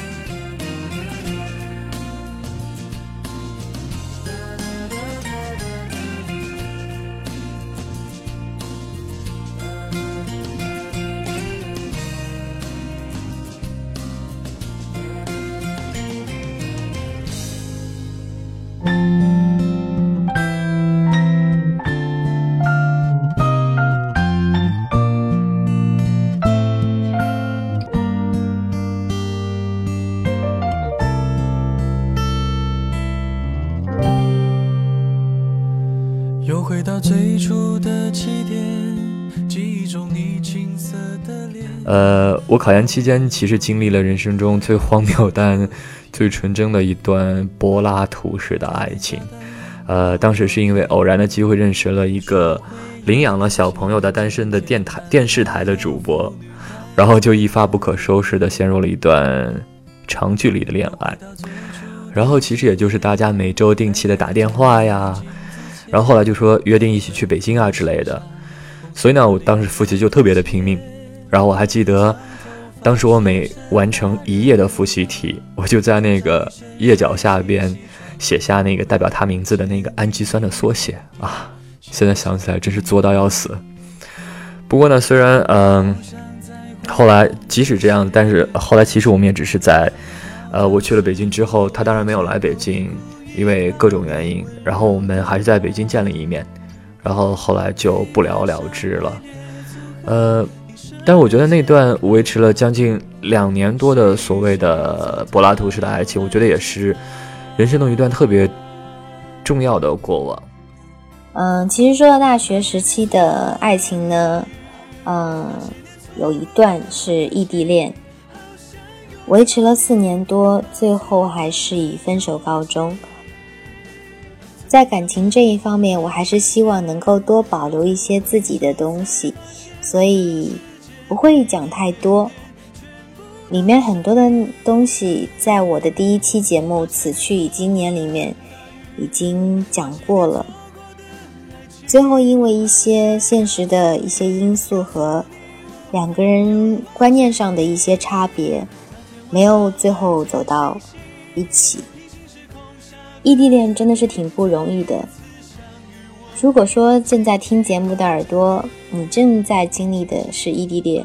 考研期间其实经历了人生中最荒谬但最纯真的一段柏拉图式的爱情。呃，当时是因为偶然的机会认识了一个领养了小朋友的单身的电台电视台的主播，然后就一发不可收拾的陷入了一段长距离的恋爱。然后其实也就是大家每周定期的打电话呀。然后后来就说约定一起去北京啊之类的，所以呢，我当时复习就特别的拼命。然后我还记得，当时我每完成一页的复习题，我就在那个页脚下边写下那个代表他名字的那个氨基酸的缩写啊。现在想起来真是作到要死。不过呢，虽然嗯，后来即使这样，但是后来其实我们也只是在，呃，我去了北京之后，他当然没有来北京。因为各种原因，然后我们还是在北京见了一面，然后后来就不了了之了。呃，但是我觉得那段维持了将近两年多的所谓的柏拉图式的爱情，我觉得也是人生中一段特别重要的过往。嗯，其实说到大学时期的爱情呢，嗯，有一段是异地恋，维持了四年多，最后还是以分手告终。在感情这一方面，我还是希望能够多保留一些自己的东西，所以不会讲太多。里面很多的东西，在我的第一期节目《此去已经年》里面已经讲过了。最后，因为一些现实的一些因素和两个人观念上的一些差别，没有最后走到一起。异地恋真的是挺不容易的。如果说正在听节目的耳朵，你正在经历的是异地恋，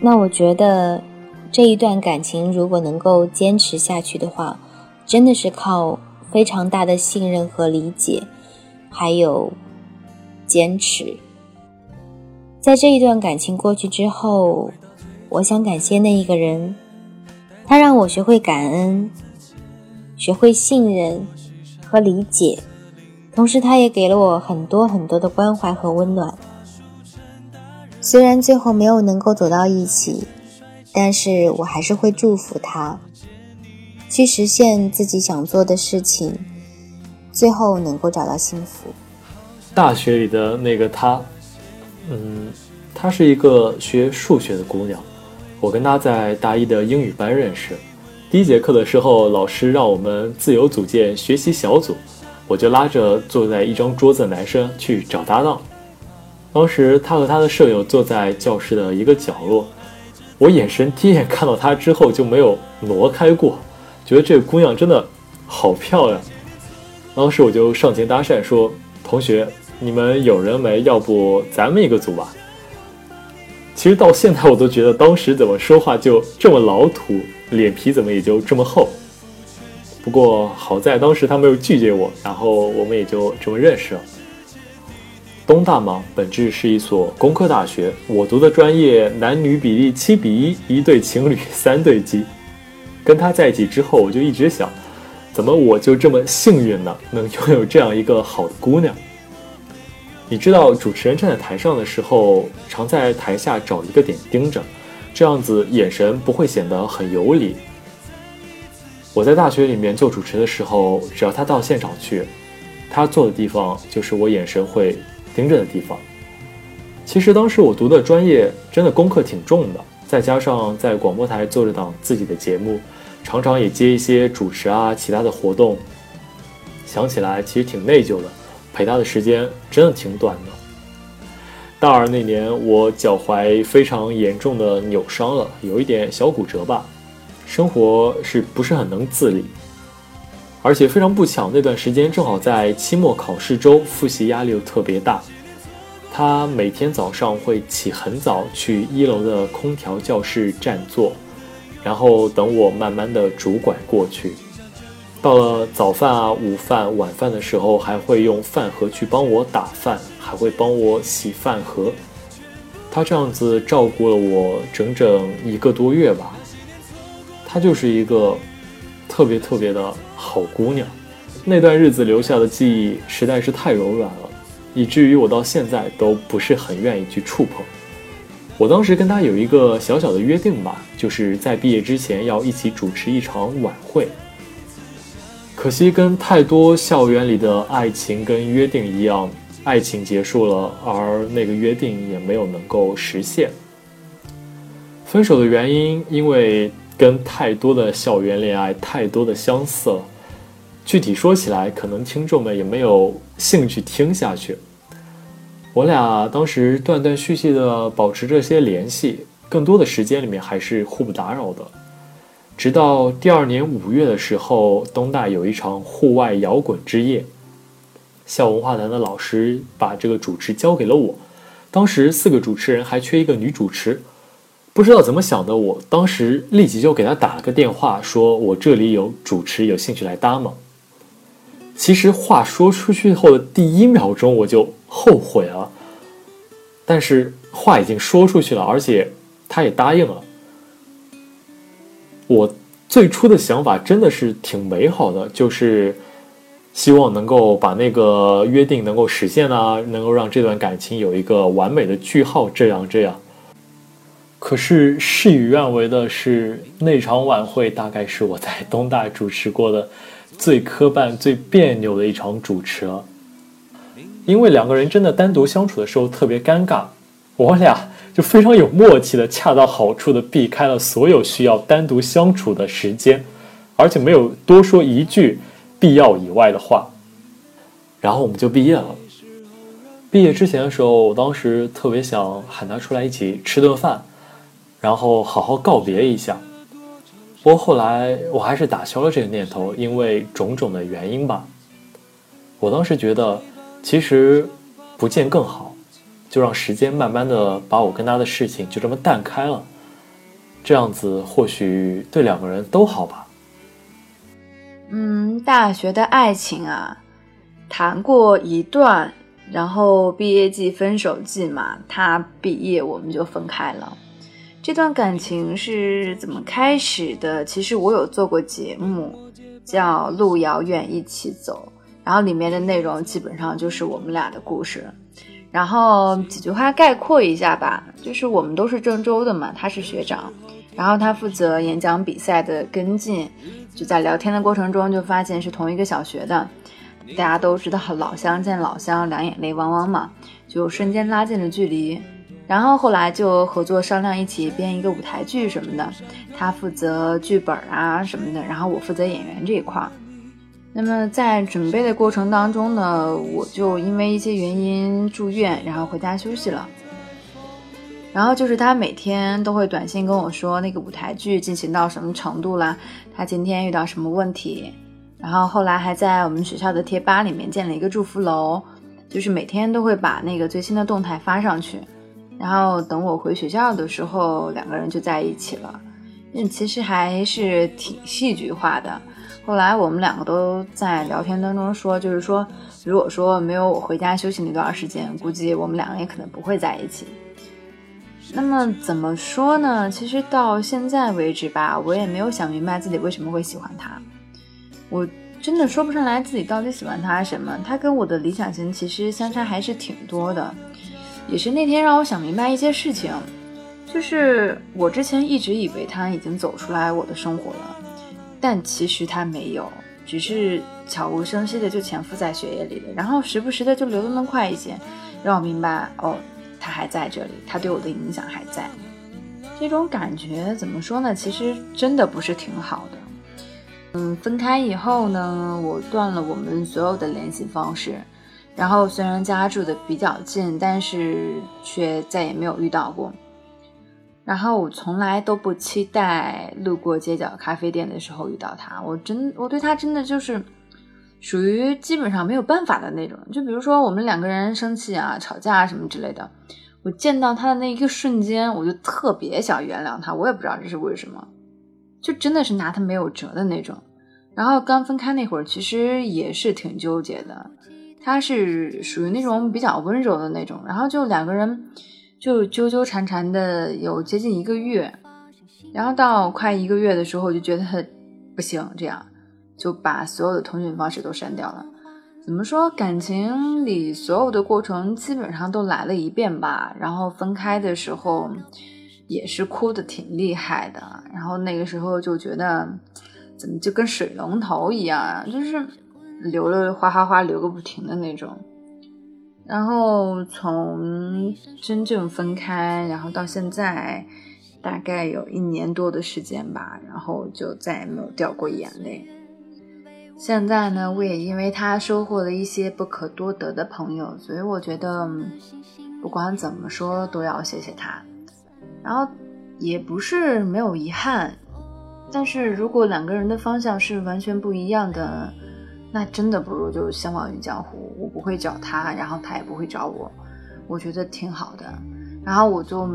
那我觉得这一段感情如果能够坚持下去的话，真的是靠非常大的信任和理解，还有坚持。在这一段感情过去之后，我想感谢那一个人，他让我学会感恩。学会信任和理解，同时他也给了我很多很多的关怀和温暖。虽然最后没有能够走到一起，但是我还是会祝福他，去实现自己想做的事情，最后能够找到幸福。大学里的那个她，嗯，她是一个学数学的姑娘，我跟她在大一的英语班认识。第一节课的时候，老师让我们自由组建学习小组，我就拉着坐在一张桌子的男生去找搭档。当时他和他的舍友坐在教室的一个角落，我眼神第一眼看到他之后就没有挪开过，觉得这个姑娘真的好漂亮。当时我就上前搭讪说：“同学，你们有人没？要不咱们一个组吧？”其实到现在我都觉得当时怎么说话就这么老土。脸皮怎么也就这么厚？不过好在当时他没有拒绝我，然后我们也就这么认识了。东大嘛，本质是一所工科大学，我读的专业男女比例七比一，一对情侣三对鸡。跟他在一起之后，我就一直想，怎么我就这么幸运呢？能拥有这样一个好的姑娘？你知道，主持人站在台上的时候，常在台下找一个点盯着。这样子眼神不会显得很游离。我在大学里面做主持的时候，只要他到现场去，他坐的地方就是我眼神会盯着的地方。其实当时我读的专业真的功课挺重的，再加上在广播台做着档自己的节目，常常也接一些主持啊其他的活动，想起来其实挺内疚的，陪他的时间真的挺短的。大二那年，我脚踝非常严重的扭伤了，有一点小骨折吧，生活是不是很能自理？而且非常不巧，那段时间正好在期末考试周，复习压力又特别大。他每天早上会起很早去一楼的空调教室占座，然后等我慢慢的拄拐过去。到了早饭啊、午饭、晚饭的时候，还会用饭盒去帮我打饭，还会帮我洗饭盒。他这样子照顾了我整整一个多月吧。她就是一个特别特别的好姑娘。那段日子留下的记忆实在是太柔软了，以至于我到现在都不是很愿意去触碰。我当时跟她有一个小小的约定吧，就是在毕业之前要一起主持一场晚会。可惜，跟太多校园里的爱情跟约定一样，爱情结束了，而那个约定也没有能够实现。分手的原因，因为跟太多的校园恋爱太多的相似了。具体说起来，可能听众们也没有兴趣听下去。我俩当时断断续续的保持这些联系，更多的时间里面还是互不打扰的。直到第二年五月的时候，东大有一场户外摇滚之夜，校文化团的老师把这个主持交给了我。当时四个主持人还缺一个女主持，不知道怎么想的，我当时立即就给他打了个电话，说我这里有主持，有兴趣来搭吗？其实话说出去后的第一秒钟我就后悔了，但是话已经说出去了，而且他也答应了。我最初的想法真的是挺美好的，就是希望能够把那个约定能够实现啊，能够让这段感情有一个完美的句号，这样这样。可是事与愿违的是，那场晚会大概是我在东大主持过的最磕绊、最别扭的一场主持了，因为两个人真的单独相处的时候特别尴尬，我俩。就非常有默契的，恰到好处的避开了所有需要单独相处的时间，而且没有多说一句必要以外的话。然后我们就毕业了。毕业之前的时候，我当时特别想喊他出来一起吃顿饭，然后好好告别一下。不过后来我还是打消了这个念头，因为种种的原因吧。我当时觉得，其实不见更好。就让时间慢慢的把我跟他的事情就这么淡开了，这样子或许对两个人都好吧。嗯，大学的爱情啊，谈过一段，然后毕业季分手季嘛，他毕业我们就分开了。这段感情是怎么开始的？其实我有做过节目，叫《路遥远一起走》，然后里面的内容基本上就是我们俩的故事。然后几句话概括一下吧，就是我们都是郑州的嘛，他是学长，然后他负责演讲比赛的跟进，就在聊天的过程中就发现是同一个小学的，大家都知道老乡见老乡，两眼泪汪汪嘛，就瞬间拉近了距离。然后后来就合作商量一起编一个舞台剧什么的，他负责剧本啊什么的，然后我负责演员这一块儿。那么在准备的过程当中呢，我就因为一些原因住院，然后回家休息了。然后就是他每天都会短信跟我说那个舞台剧进行到什么程度啦，他今天遇到什么问题。然后后来还在我们学校的贴吧里面建了一个祝福楼，就是每天都会把那个最新的动态发上去。然后等我回学校的时候，两个人就在一起了。嗯，其实还是挺戏剧化的。后来我们两个都在聊天当中说，就是说，如果说没有我回家休息那段时间，估计我们两个也可能不会在一起。那么怎么说呢？其实到现在为止吧，我也没有想明白自己为什么会喜欢他。我真的说不上来自己到底喜欢他什么。他跟我的理想型其实相差还是挺多的。也是那天让我想明白一些事情，就是我之前一直以为他已经走出来我的生活了。但其实他没有，只是悄无声息的就潜伏在血液里了，然后时不时的就流动的快一些，让我明白哦，他还在这里，他对我的影响还在。这种感觉怎么说呢？其实真的不是挺好的。嗯，分开以后呢，我断了我们所有的联系方式。然后虽然家住的比较近，但是却再也没有遇到过。然后我从来都不期待路过街角咖啡店的时候遇到他。我真我对他真的就是属于基本上没有办法的那种。就比如说我们两个人生气啊、吵架啊什么之类的。我见到他的那一个瞬间，我就特别想原谅他，我也不知道这是为什么，就真的是拿他没有辙的那种。然后刚分开那会儿，其实也是挺纠结的。他是属于那种比较温柔的那种，然后就两个人就纠纠缠缠的有接近一个月，然后到快一个月的时候，我就觉得不行，这样就把所有的通讯方式都删掉了。怎么说？感情里所有的过程基本上都来了一遍吧。然后分开的时候也是哭的挺厉害的。然后那个时候就觉得怎么就跟水龙头一样啊，就是流了哗哗哗流个不停的那种。然后从真正分开，然后到现在大概有一年多的时间吧，然后就再也没有掉过眼泪。现在呢，我也因为他收获了一些不可多得的朋友，所以我觉得不管怎么说都要谢谢他。然后也不是没有遗憾，但是如果两个人的方向是完全不一样的，那真的不如就相忘于江湖。我不会找他，然后他也不会找我，我觉得挺好的。然后我就。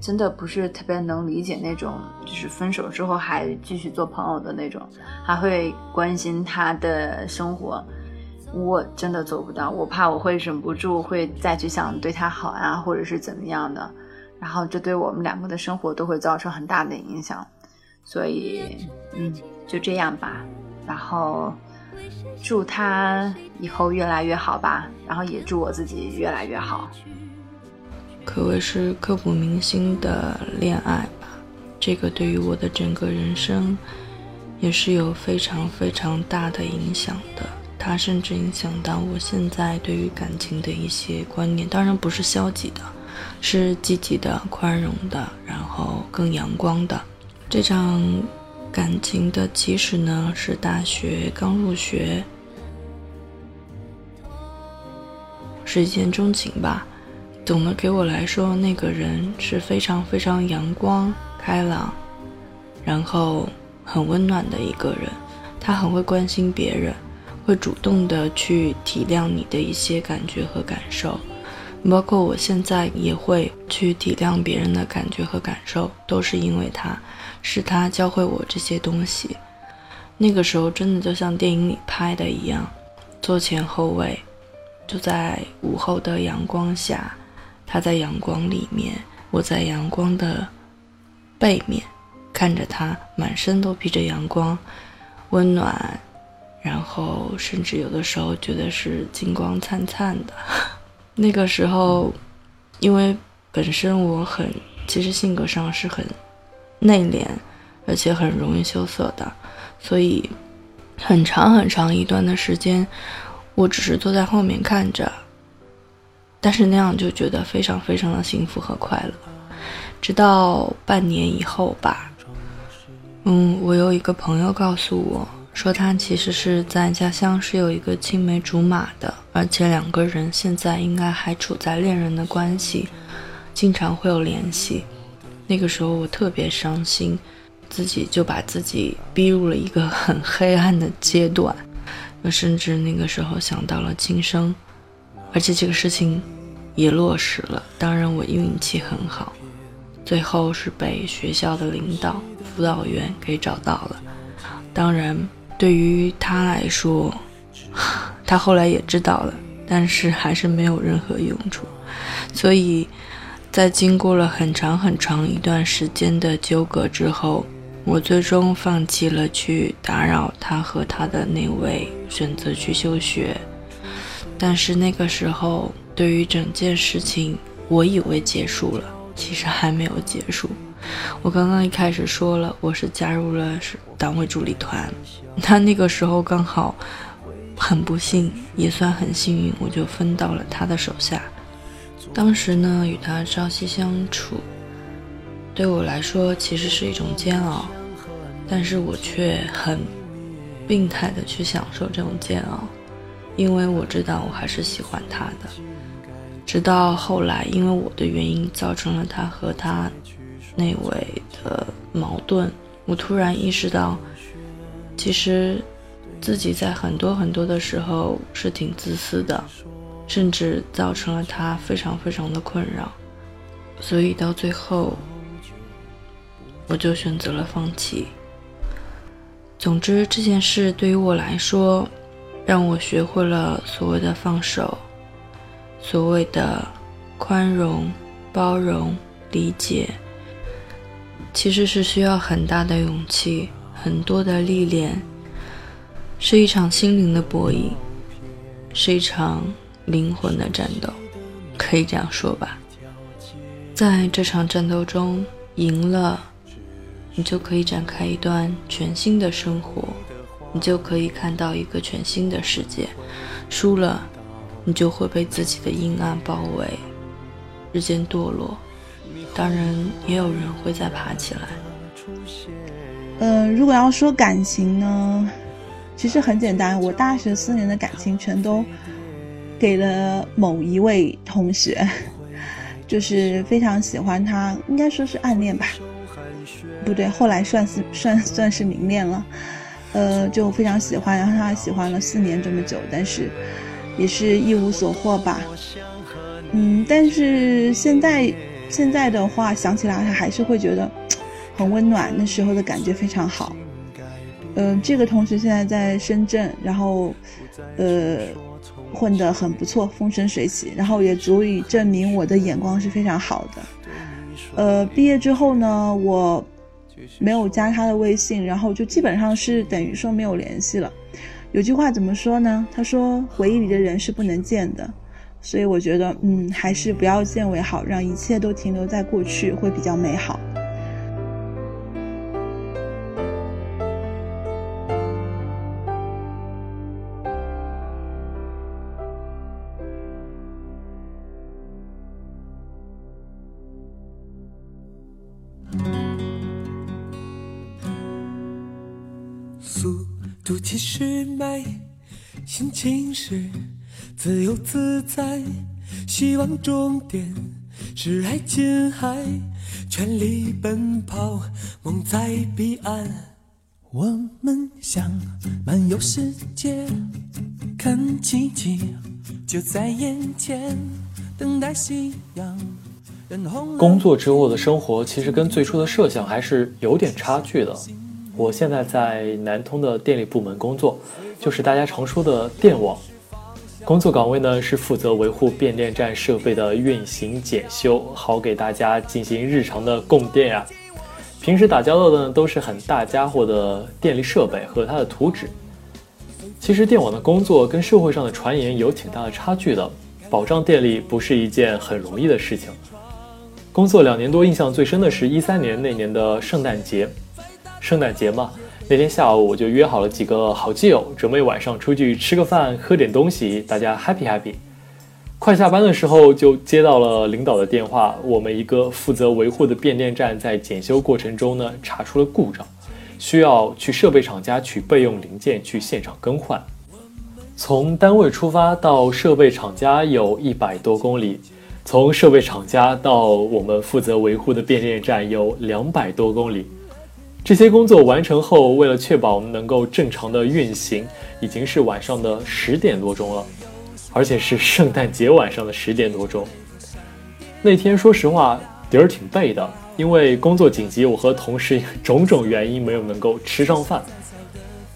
真的不是特别能理解那种，就是分手之后还继续做朋友的那种，还会关心他的生活。我真的做不到，我怕我会忍不住会再去想对他好啊，或者是怎么样的，然后这对我们两个的生活都会造成很大的影响。所以，嗯，就这样吧。然后祝他以后越来越好吧，然后也祝我自己越来越好。可谓是刻骨铭心的恋爱吧，这个对于我的整个人生也是有非常非常大的影响的。它甚至影响到我现在对于感情的一些观念，当然不是消极的，是积极的、宽容的，然后更阳光的。这场感情的起始呢，是大学刚入学，是一见钟情吧。总的给我来说，那个人是非常非常阳光开朗，然后很温暖的一个人。他很会关心别人，会主动的去体谅你的一些感觉和感受，包括我现在也会去体谅别人的感觉和感受，都是因为他，是他教会我这些东西。那个时候真的就像电影里拍的一样，坐前后位，就在午后的阳光下。他在阳光里面，我在阳光的背面，看着他满身都披着阳光，温暖，然后甚至有的时候觉得是金光灿灿的。那个时候，因为本身我很，其实性格上是很内敛，而且很容易羞涩的，所以很长很长一段的时间，我只是坐在后面看着。但是那样就觉得非常非常的幸福和快乐，直到半年以后吧。嗯，我有一个朋友告诉我说，他其实是在家乡是有一个青梅竹马的，而且两个人现在应该还处在恋人的关系，经常会有联系。那个时候我特别伤心，自己就把自己逼入了一个很黑暗的阶段，我甚至那个时候想到了轻生。而且这个事情也落实了，当然我运气很好，最后是被学校的领导、辅导员给找到了。当然，对于他来说，他后来也知道了，但是还是没有任何用处。所以，在经过了很长很长一段时间的纠葛之后，我最终放弃了去打扰他和他的那位，选择去休学。但是那个时候，对于整件事情，我以为结束了，其实还没有结束。我刚刚一开始说了，我是加入了是党委助理团，他那个时候刚好很不幸，也算很幸运，我就分到了他的手下。当时呢，与他朝夕相处，对我来说其实是一种煎熬，但是我却很病态的去享受这种煎熬，因为我知道我还是喜欢他的。直到后来，因为我的原因造成了他和他那位的矛盾，我突然意识到，其实自己在很多很多的时候是挺自私的，甚至造成了他非常非常的困扰，所以到最后。我就选择了放弃。总之，这件事对于我来说，让我学会了所谓的放手，所谓的宽容、包容、理解，其实是需要很大的勇气、很多的历练，是一场心灵的博弈，是一场灵魂的战斗，可以这样说吧。在这场战斗中，赢了。你就可以展开一段全新的生活，你就可以看到一个全新的世界。输了，你就会被自己的阴暗包围，日渐堕落。当然，也有人会再爬起来。嗯，如果要说感情呢，其实很简单，我大学四年的感情全都给了某一位同学，就是非常喜欢他，应该说是暗恋吧。不对，后来算是算算是明恋了，呃，就非常喜欢，然后他喜欢了四年这么久，但是也是一无所获吧。嗯，但是现在现在的话想起来，他还是会觉得很温暖，那时候的感觉非常好。嗯，这个同学现在在深圳，然后呃混得很不错，风生水起，然后也足以证明我的眼光是非常好的。呃，毕业之后呢，我。没有加他的微信，然后就基本上是等于说没有联系了。有句话怎么说呢？他说回忆里的人是不能见的，所以我觉得，嗯，还是不要见为好，让一切都停留在过去会比较美好。美，心情是自由自在，希望终点是爱琴海，全力奔跑，梦在彼岸。我们想漫游世界，看奇迹就在眼前，等待夕阳。工作之后的生活，其实跟最初的设想还是有点差距的。我现在在南通的电力部门工作，就是大家常说的电网。工作岗位呢是负责维护变电站设备的运行检修，好给大家进行日常的供电呀。平时打交道的呢都是很大家伙的电力设备和它的图纸。其实电网的工作跟社会上的传言有挺大的差距的，保障电力不是一件很容易的事情。工作两年多，印象最深的是一三年那年的圣诞节。圣诞节嘛，那天下午我就约好了几个好基友，准备晚上出去吃个饭，喝点东西，大家 happy happy。快下班的时候，就接到了领导的电话，我们一个负责维护的变电站在检修过程中呢，查出了故障，需要去设备厂家取备用零件去现场更换。从单位出发到设备厂家有一百多公里，从设备厂家到我们负责维护的变电站有两百多公里。这些工作完成后，为了确保我们能够正常的运行，已经是晚上的十点多钟了，而且是圣诞节晚上的十点多钟。那天说实话，底儿挺背的，因为工作紧急，我和同事种种原因没有能够吃上饭。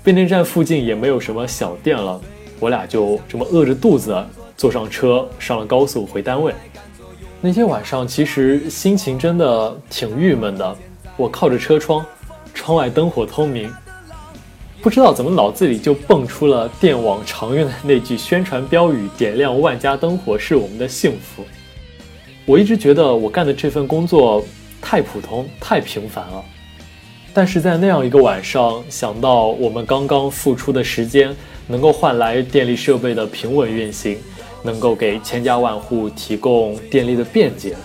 变电站附近也没有什么小店了，我俩就这么饿着肚子坐上车，上了高速回单位。那天晚上其实心情真的挺郁闷的，我靠着车窗。窗外灯火通明，不知道怎么脑子里就蹦出了电网常用的那句宣传标语：“点亮万家灯火是我们的幸福。”我一直觉得我干的这份工作太普通、太平凡了，但是在那样一个晚上，想到我们刚刚付出的时间能够换来电力设备的平稳运行，能够给千家万户提供电力的便捷。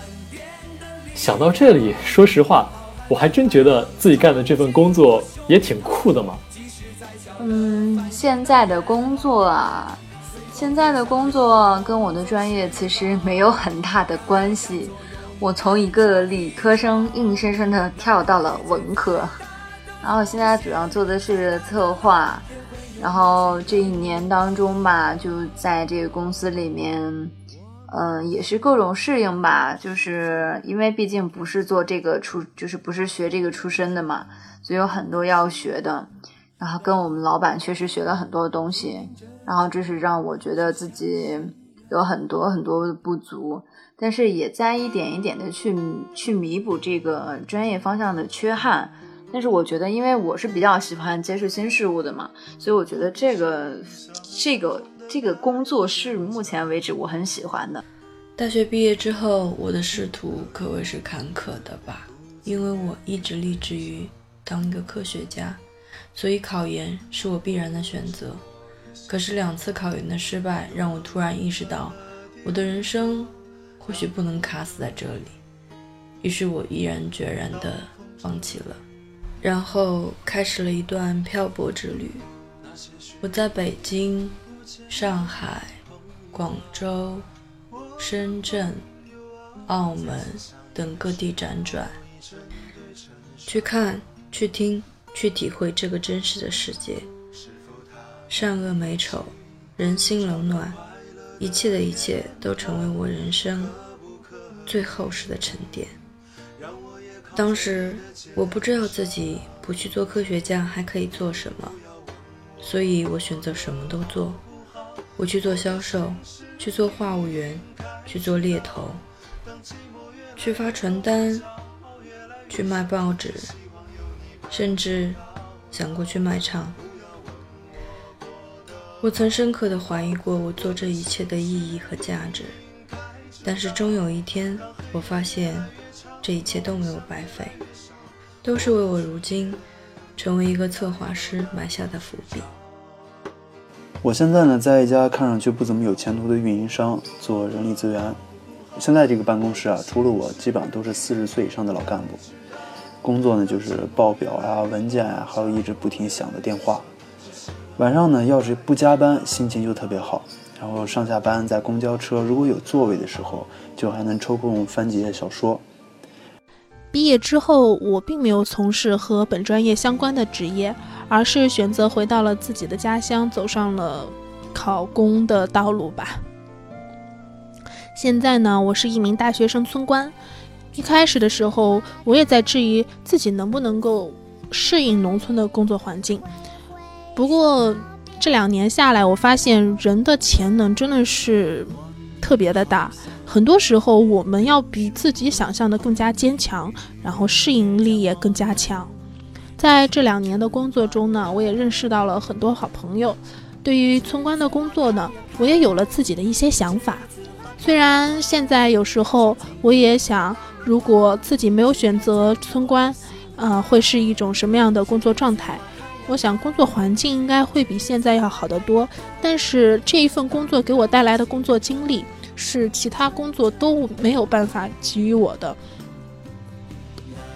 想到这里，说实话，我还真觉得自己干的这份工作也挺酷的嘛。嗯，现在的工作啊，现在的工作跟我的专业其实没有很大的关系。我从一个理科生硬生生的跳到了文科，然后现在主要做的是策划。然后这一年当中吧，就在这个公司里面，嗯，也是各种适应吧。就是因为毕竟不是做这个出，就是不是学这个出身的嘛，所以有很多要学的。然后跟我们老板确实学了很多东西，然后这是让我觉得自己有很多很多的不足，但是也在一点一点的去去弥补这个专业方向的缺憾。但是我觉得，因为我是比较喜欢接触新事物的嘛，所以我觉得这个这个这个工作是目前为止我很喜欢的。大学毕业之后，我的仕途可谓是坎坷的吧，因为我一直立志于当一个科学家，所以考研是我必然的选择。可是两次考研的失败，让我突然意识到，我的人生或许不能卡死在这里。于是我毅然决然地放弃了。然后开始了一段漂泊之旅。我在北京、上海、广州、深圳、澳门等各地辗转，去看、去听、去体会这个真实的世界。善恶美丑，人心冷暖，一切的一切都成为我人生最厚实的沉淀。当时我不知道自己不去做科学家还可以做什么，所以我选择什么都做。我去做销售，去做话务员，去做猎头，去发传单，去卖报纸，甚至想过去卖唱。我曾深刻的怀疑过我做这一切的意义和价值，但是终有一天，我发现。这一切都没有白费，都是为我如今成为一个策划师埋下的伏笔。我现在呢，在一家看上去不怎么有前途的运营商做人力资源。现在这个办公室啊，除了我，基本上都是四十岁以上的老干部。工作呢，就是报表啊、文件啊，还有一直不停响的电话。晚上呢，要是不加班，心情就特别好。然后上下班在公交车如果有座位的时候，就还能抽空翻几页小说。毕业之后，我并没有从事和本专业相关的职业，而是选择回到了自己的家乡，走上了考公的道路吧。现在呢，我是一名大学生村官。一开始的时候，我也在质疑自己能不能够适应农村的工作环境。不过这两年下来，我发现人的潜能真的是特别的大。很多时候，我们要比自己想象的更加坚强，然后适应力也更加强。在这两年的工作中呢，我也认识到了很多好朋友。对于村官的工作呢，我也有了自己的一些想法。虽然现在有时候我也想，如果自己没有选择村官，呃，会是一种什么样的工作状态？我想工作环境应该会比现在要好得多。但是这一份工作给我带来的工作经历。是其他工作都没有办法给予我的，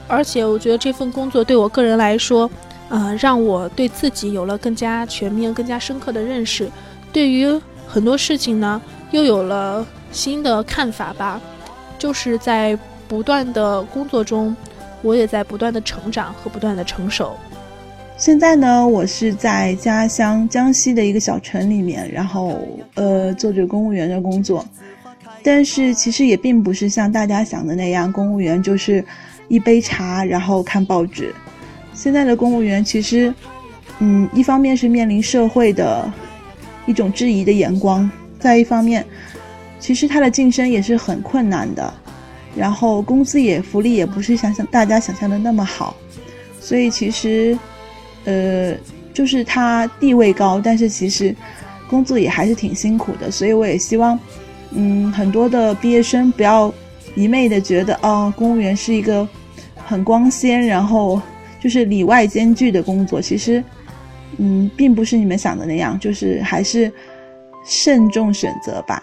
而且我觉得这份工作对我个人来说，呃，让我对自己有了更加全面、更加深刻的认识，对于很多事情呢，又有了新的看法吧。就是在不断的工作中，我也在不断的成长和不断的成熟。现在呢，我是在家乡江西的一个小城里面，然后呃，做着公务员的工作。但是其实也并不是像大家想的那样，公务员就是一杯茶，然后看报纸。现在的公务员其实，嗯，一方面是面临社会的一种质疑的眼光，再一方面，其实他的晋升也是很困难的，然后工资也福利也不是想想大家想象的那么好，所以其实，呃，就是他地位高，但是其实工作也还是挺辛苦的，所以我也希望。嗯，很多的毕业生不要一昧的觉得啊，公务员是一个很光鲜，然后就是里外兼具的工作。其实，嗯，并不是你们想的那样，就是还是慎重选择吧。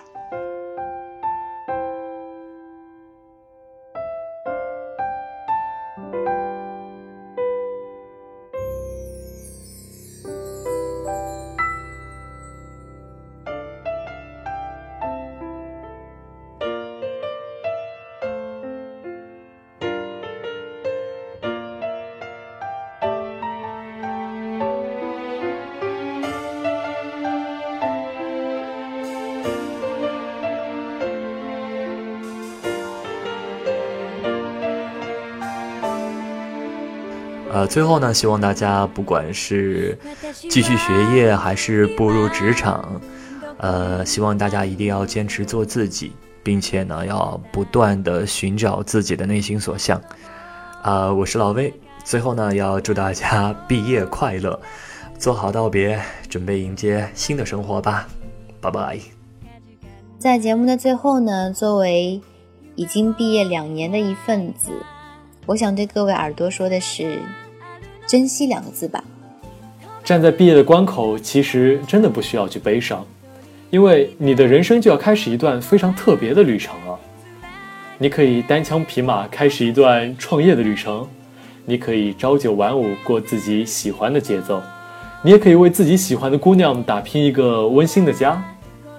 最后呢，希望大家不管是继续学业还是步入职场，呃，希望大家一定要坚持做自己，并且呢，要不断的寻找自己的内心所向。啊，我是老魏。最后呢，要祝大家毕业快乐，做好道别，准备迎接新的生活吧，拜拜。在节目的最后呢，作为已经毕业两年的一份子，我想对各位耳朵说的是“珍惜”两个字吧。站在毕业的关口，其实真的不需要去悲伤，因为你的人生就要开始一段非常特别的旅程了。你可以单枪匹马开始一段创业的旅程。你可以朝九晚五过自己喜欢的节奏，你也可以为自己喜欢的姑娘打拼一个温馨的家。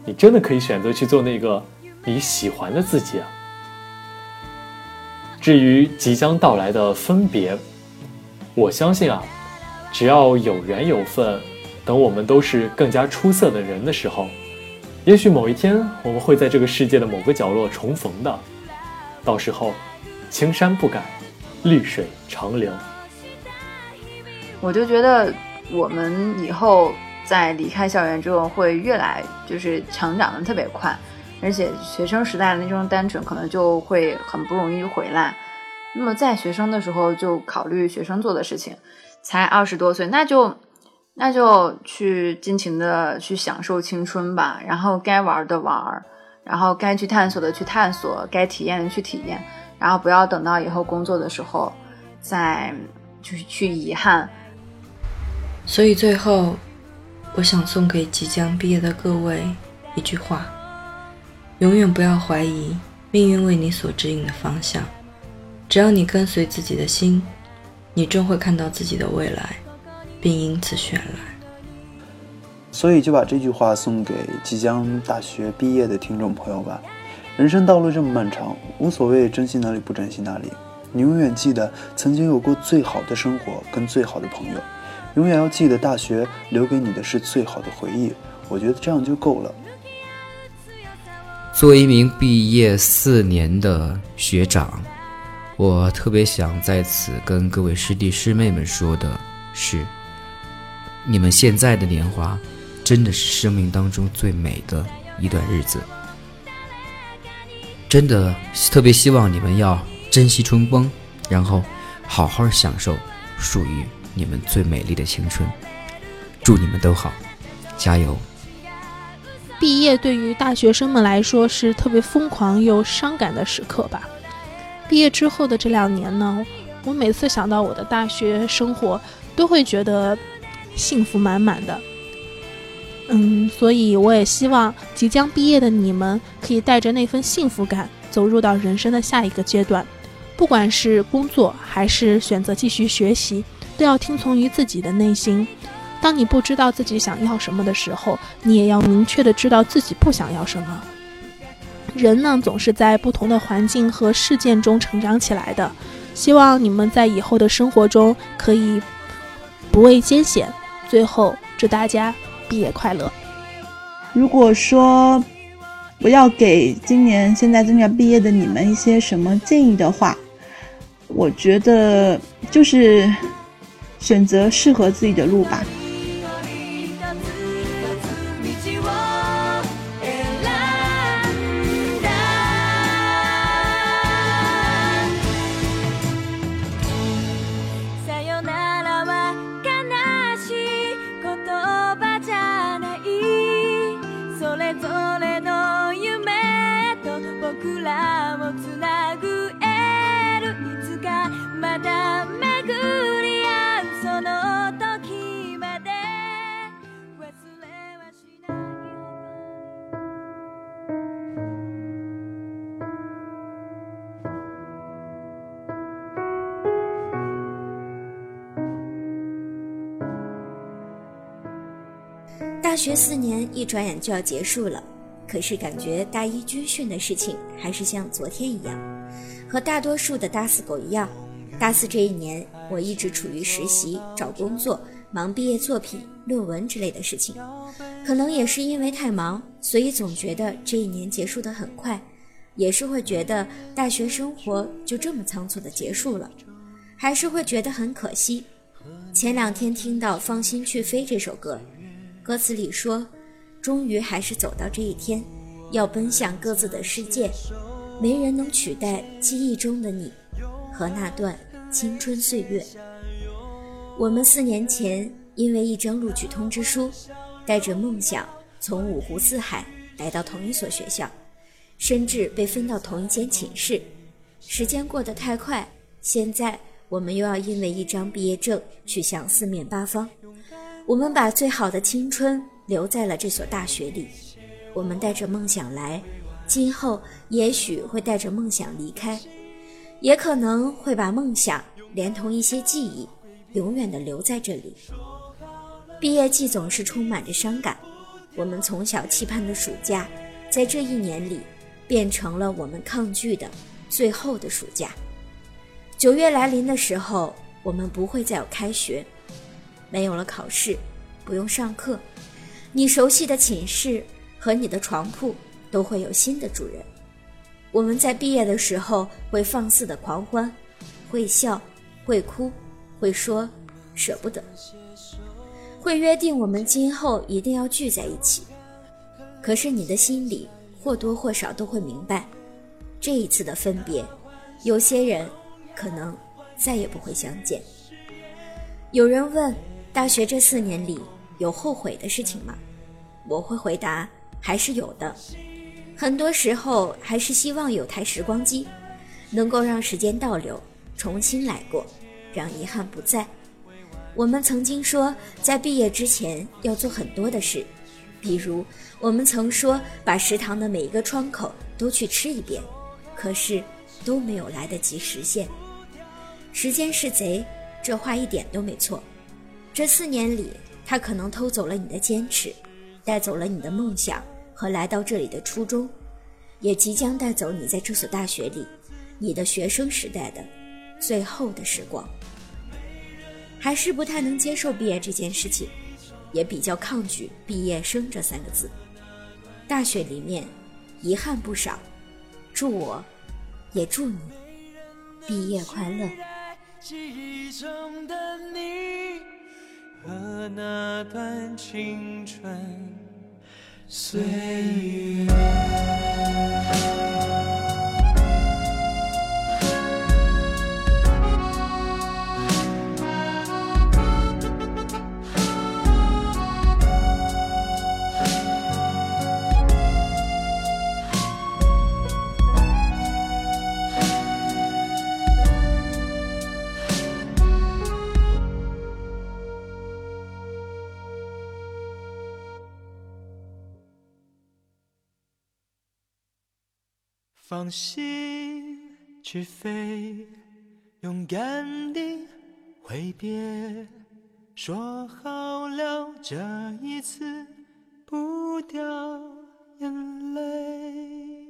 你真的可以选择去做那个你喜欢的自己啊。至于即将到来的分别，我相信啊，只要有缘有份，等我们都是更加出色的人的时候，也许某一天我们会在这个世界的某个角落重逢的。到时候，青山不改。绿水长流，我就觉得我们以后在离开校园之后，会越来就是成长的特别快，而且学生时代的那种单纯可能就会很不容易回来。那么在学生的时候就考虑学生做的事情，才二十多岁，那就那就去尽情的去享受青春吧，然后该玩的玩，然后该去探索的去探索，该体验的去体验。然后不要等到以后工作的时候，再就是去遗憾。所以最后，我想送给即将毕业的各位一句话：永远不要怀疑命运为你所指引的方向。只要你跟随自己的心，你终会看到自己的未来，并因此绚烂。所以就把这句话送给即将大学毕业的听众朋友吧。人生道路这么漫长，无所谓珍惜哪里不珍惜哪里。你永远记得曾经有过最好的生活跟最好的朋友，永远要记得大学留给你的是最好的回忆。我觉得这样就够了。作为一名毕业四年的学长，我特别想在此跟各位师弟师妹们说的是：你们现在的年华，真的是生命当中最美的一段日子。真的特别希望你们要珍惜春光，然后好好享受属于你们最美丽的青春。祝你们都好，加油！毕业对于大学生们来说是特别疯狂又伤感的时刻吧。毕业之后的这两年呢，我每次想到我的大学生活，都会觉得幸福满满的。嗯，所以我也希望即将毕业的你们可以带着那份幸福感走入到人生的下一个阶段，不管是工作还是选择继续学习，都要听从于自己的内心。当你不知道自己想要什么的时候，你也要明确的知道自己不想要什么。人呢，总是在不同的环境和事件中成长起来的。希望你们在以后的生活中可以不畏艰险。最后，祝大家。毕业快乐！如果说我要给今年现在正在毕业的你们一些什么建议的话，我觉得就是选择适合自己的路吧。四年一转眼就要结束了，可是感觉大一军训的事情还是像昨天一样。和大多数的大四狗一样，大四这一年我一直处于实习、找工作、忙毕业作品、论文之类的事情。可能也是因为太忙，所以总觉得这一年结束的很快，也是会觉得大学生活就这么仓促的结束了，还是会觉得很可惜。前两天听到《放心去飞》这首歌，歌词里说：“终于还是走到这一天，要奔向各自的世界，没人能取代记忆中的你和那段青春岁月。”我们四年前因为一张录取通知书，带着梦想从五湖四海来到同一所学校，甚至被分到同一间寝室。时间过得太快，现在。我们又要因为一张毕业证去向四面八方。我们把最好的青春留在了这所大学里。我们带着梦想来，今后也许会带着梦想离开，也可能会把梦想连同一些记忆，永远的留在这里。毕业季总是充满着伤感。我们从小期盼的暑假，在这一年里，变成了我们抗拒的最后的暑假。九月来临的时候，我们不会再有开学，没有了考试，不用上课，你熟悉的寝室和你的床铺都会有新的主人。我们在毕业的时候会放肆的狂欢，会笑，会哭，会说舍不得，会约定我们今后一定要聚在一起。可是你的心里或多或少都会明白，这一次的分别，有些人。可能再也不会相见。有人问：大学这四年里有后悔的事情吗？我会回答：还是有的。很多时候还是希望有台时光机，能够让时间倒流，重新来过，让遗憾不在。我们曾经说，在毕业之前要做很多的事，比如我们曾说把食堂的每一个窗口都去吃一遍，可是都没有来得及实现。时间是贼，这话一点都没错。这四年里，他可能偷走了你的坚持，带走了你的梦想和来到这里的初衷，也即将带走你在这所大学里，你的学生时代的最后的时光。还是不太能接受毕业这件事情，也比较抗拒“毕业生”这三个字。大学里面，遗憾不少。祝我，也祝你，毕业快乐。记忆中的你和那段青春岁月。放心去飞勇敢地挥别。说好了这一次不掉眼泪。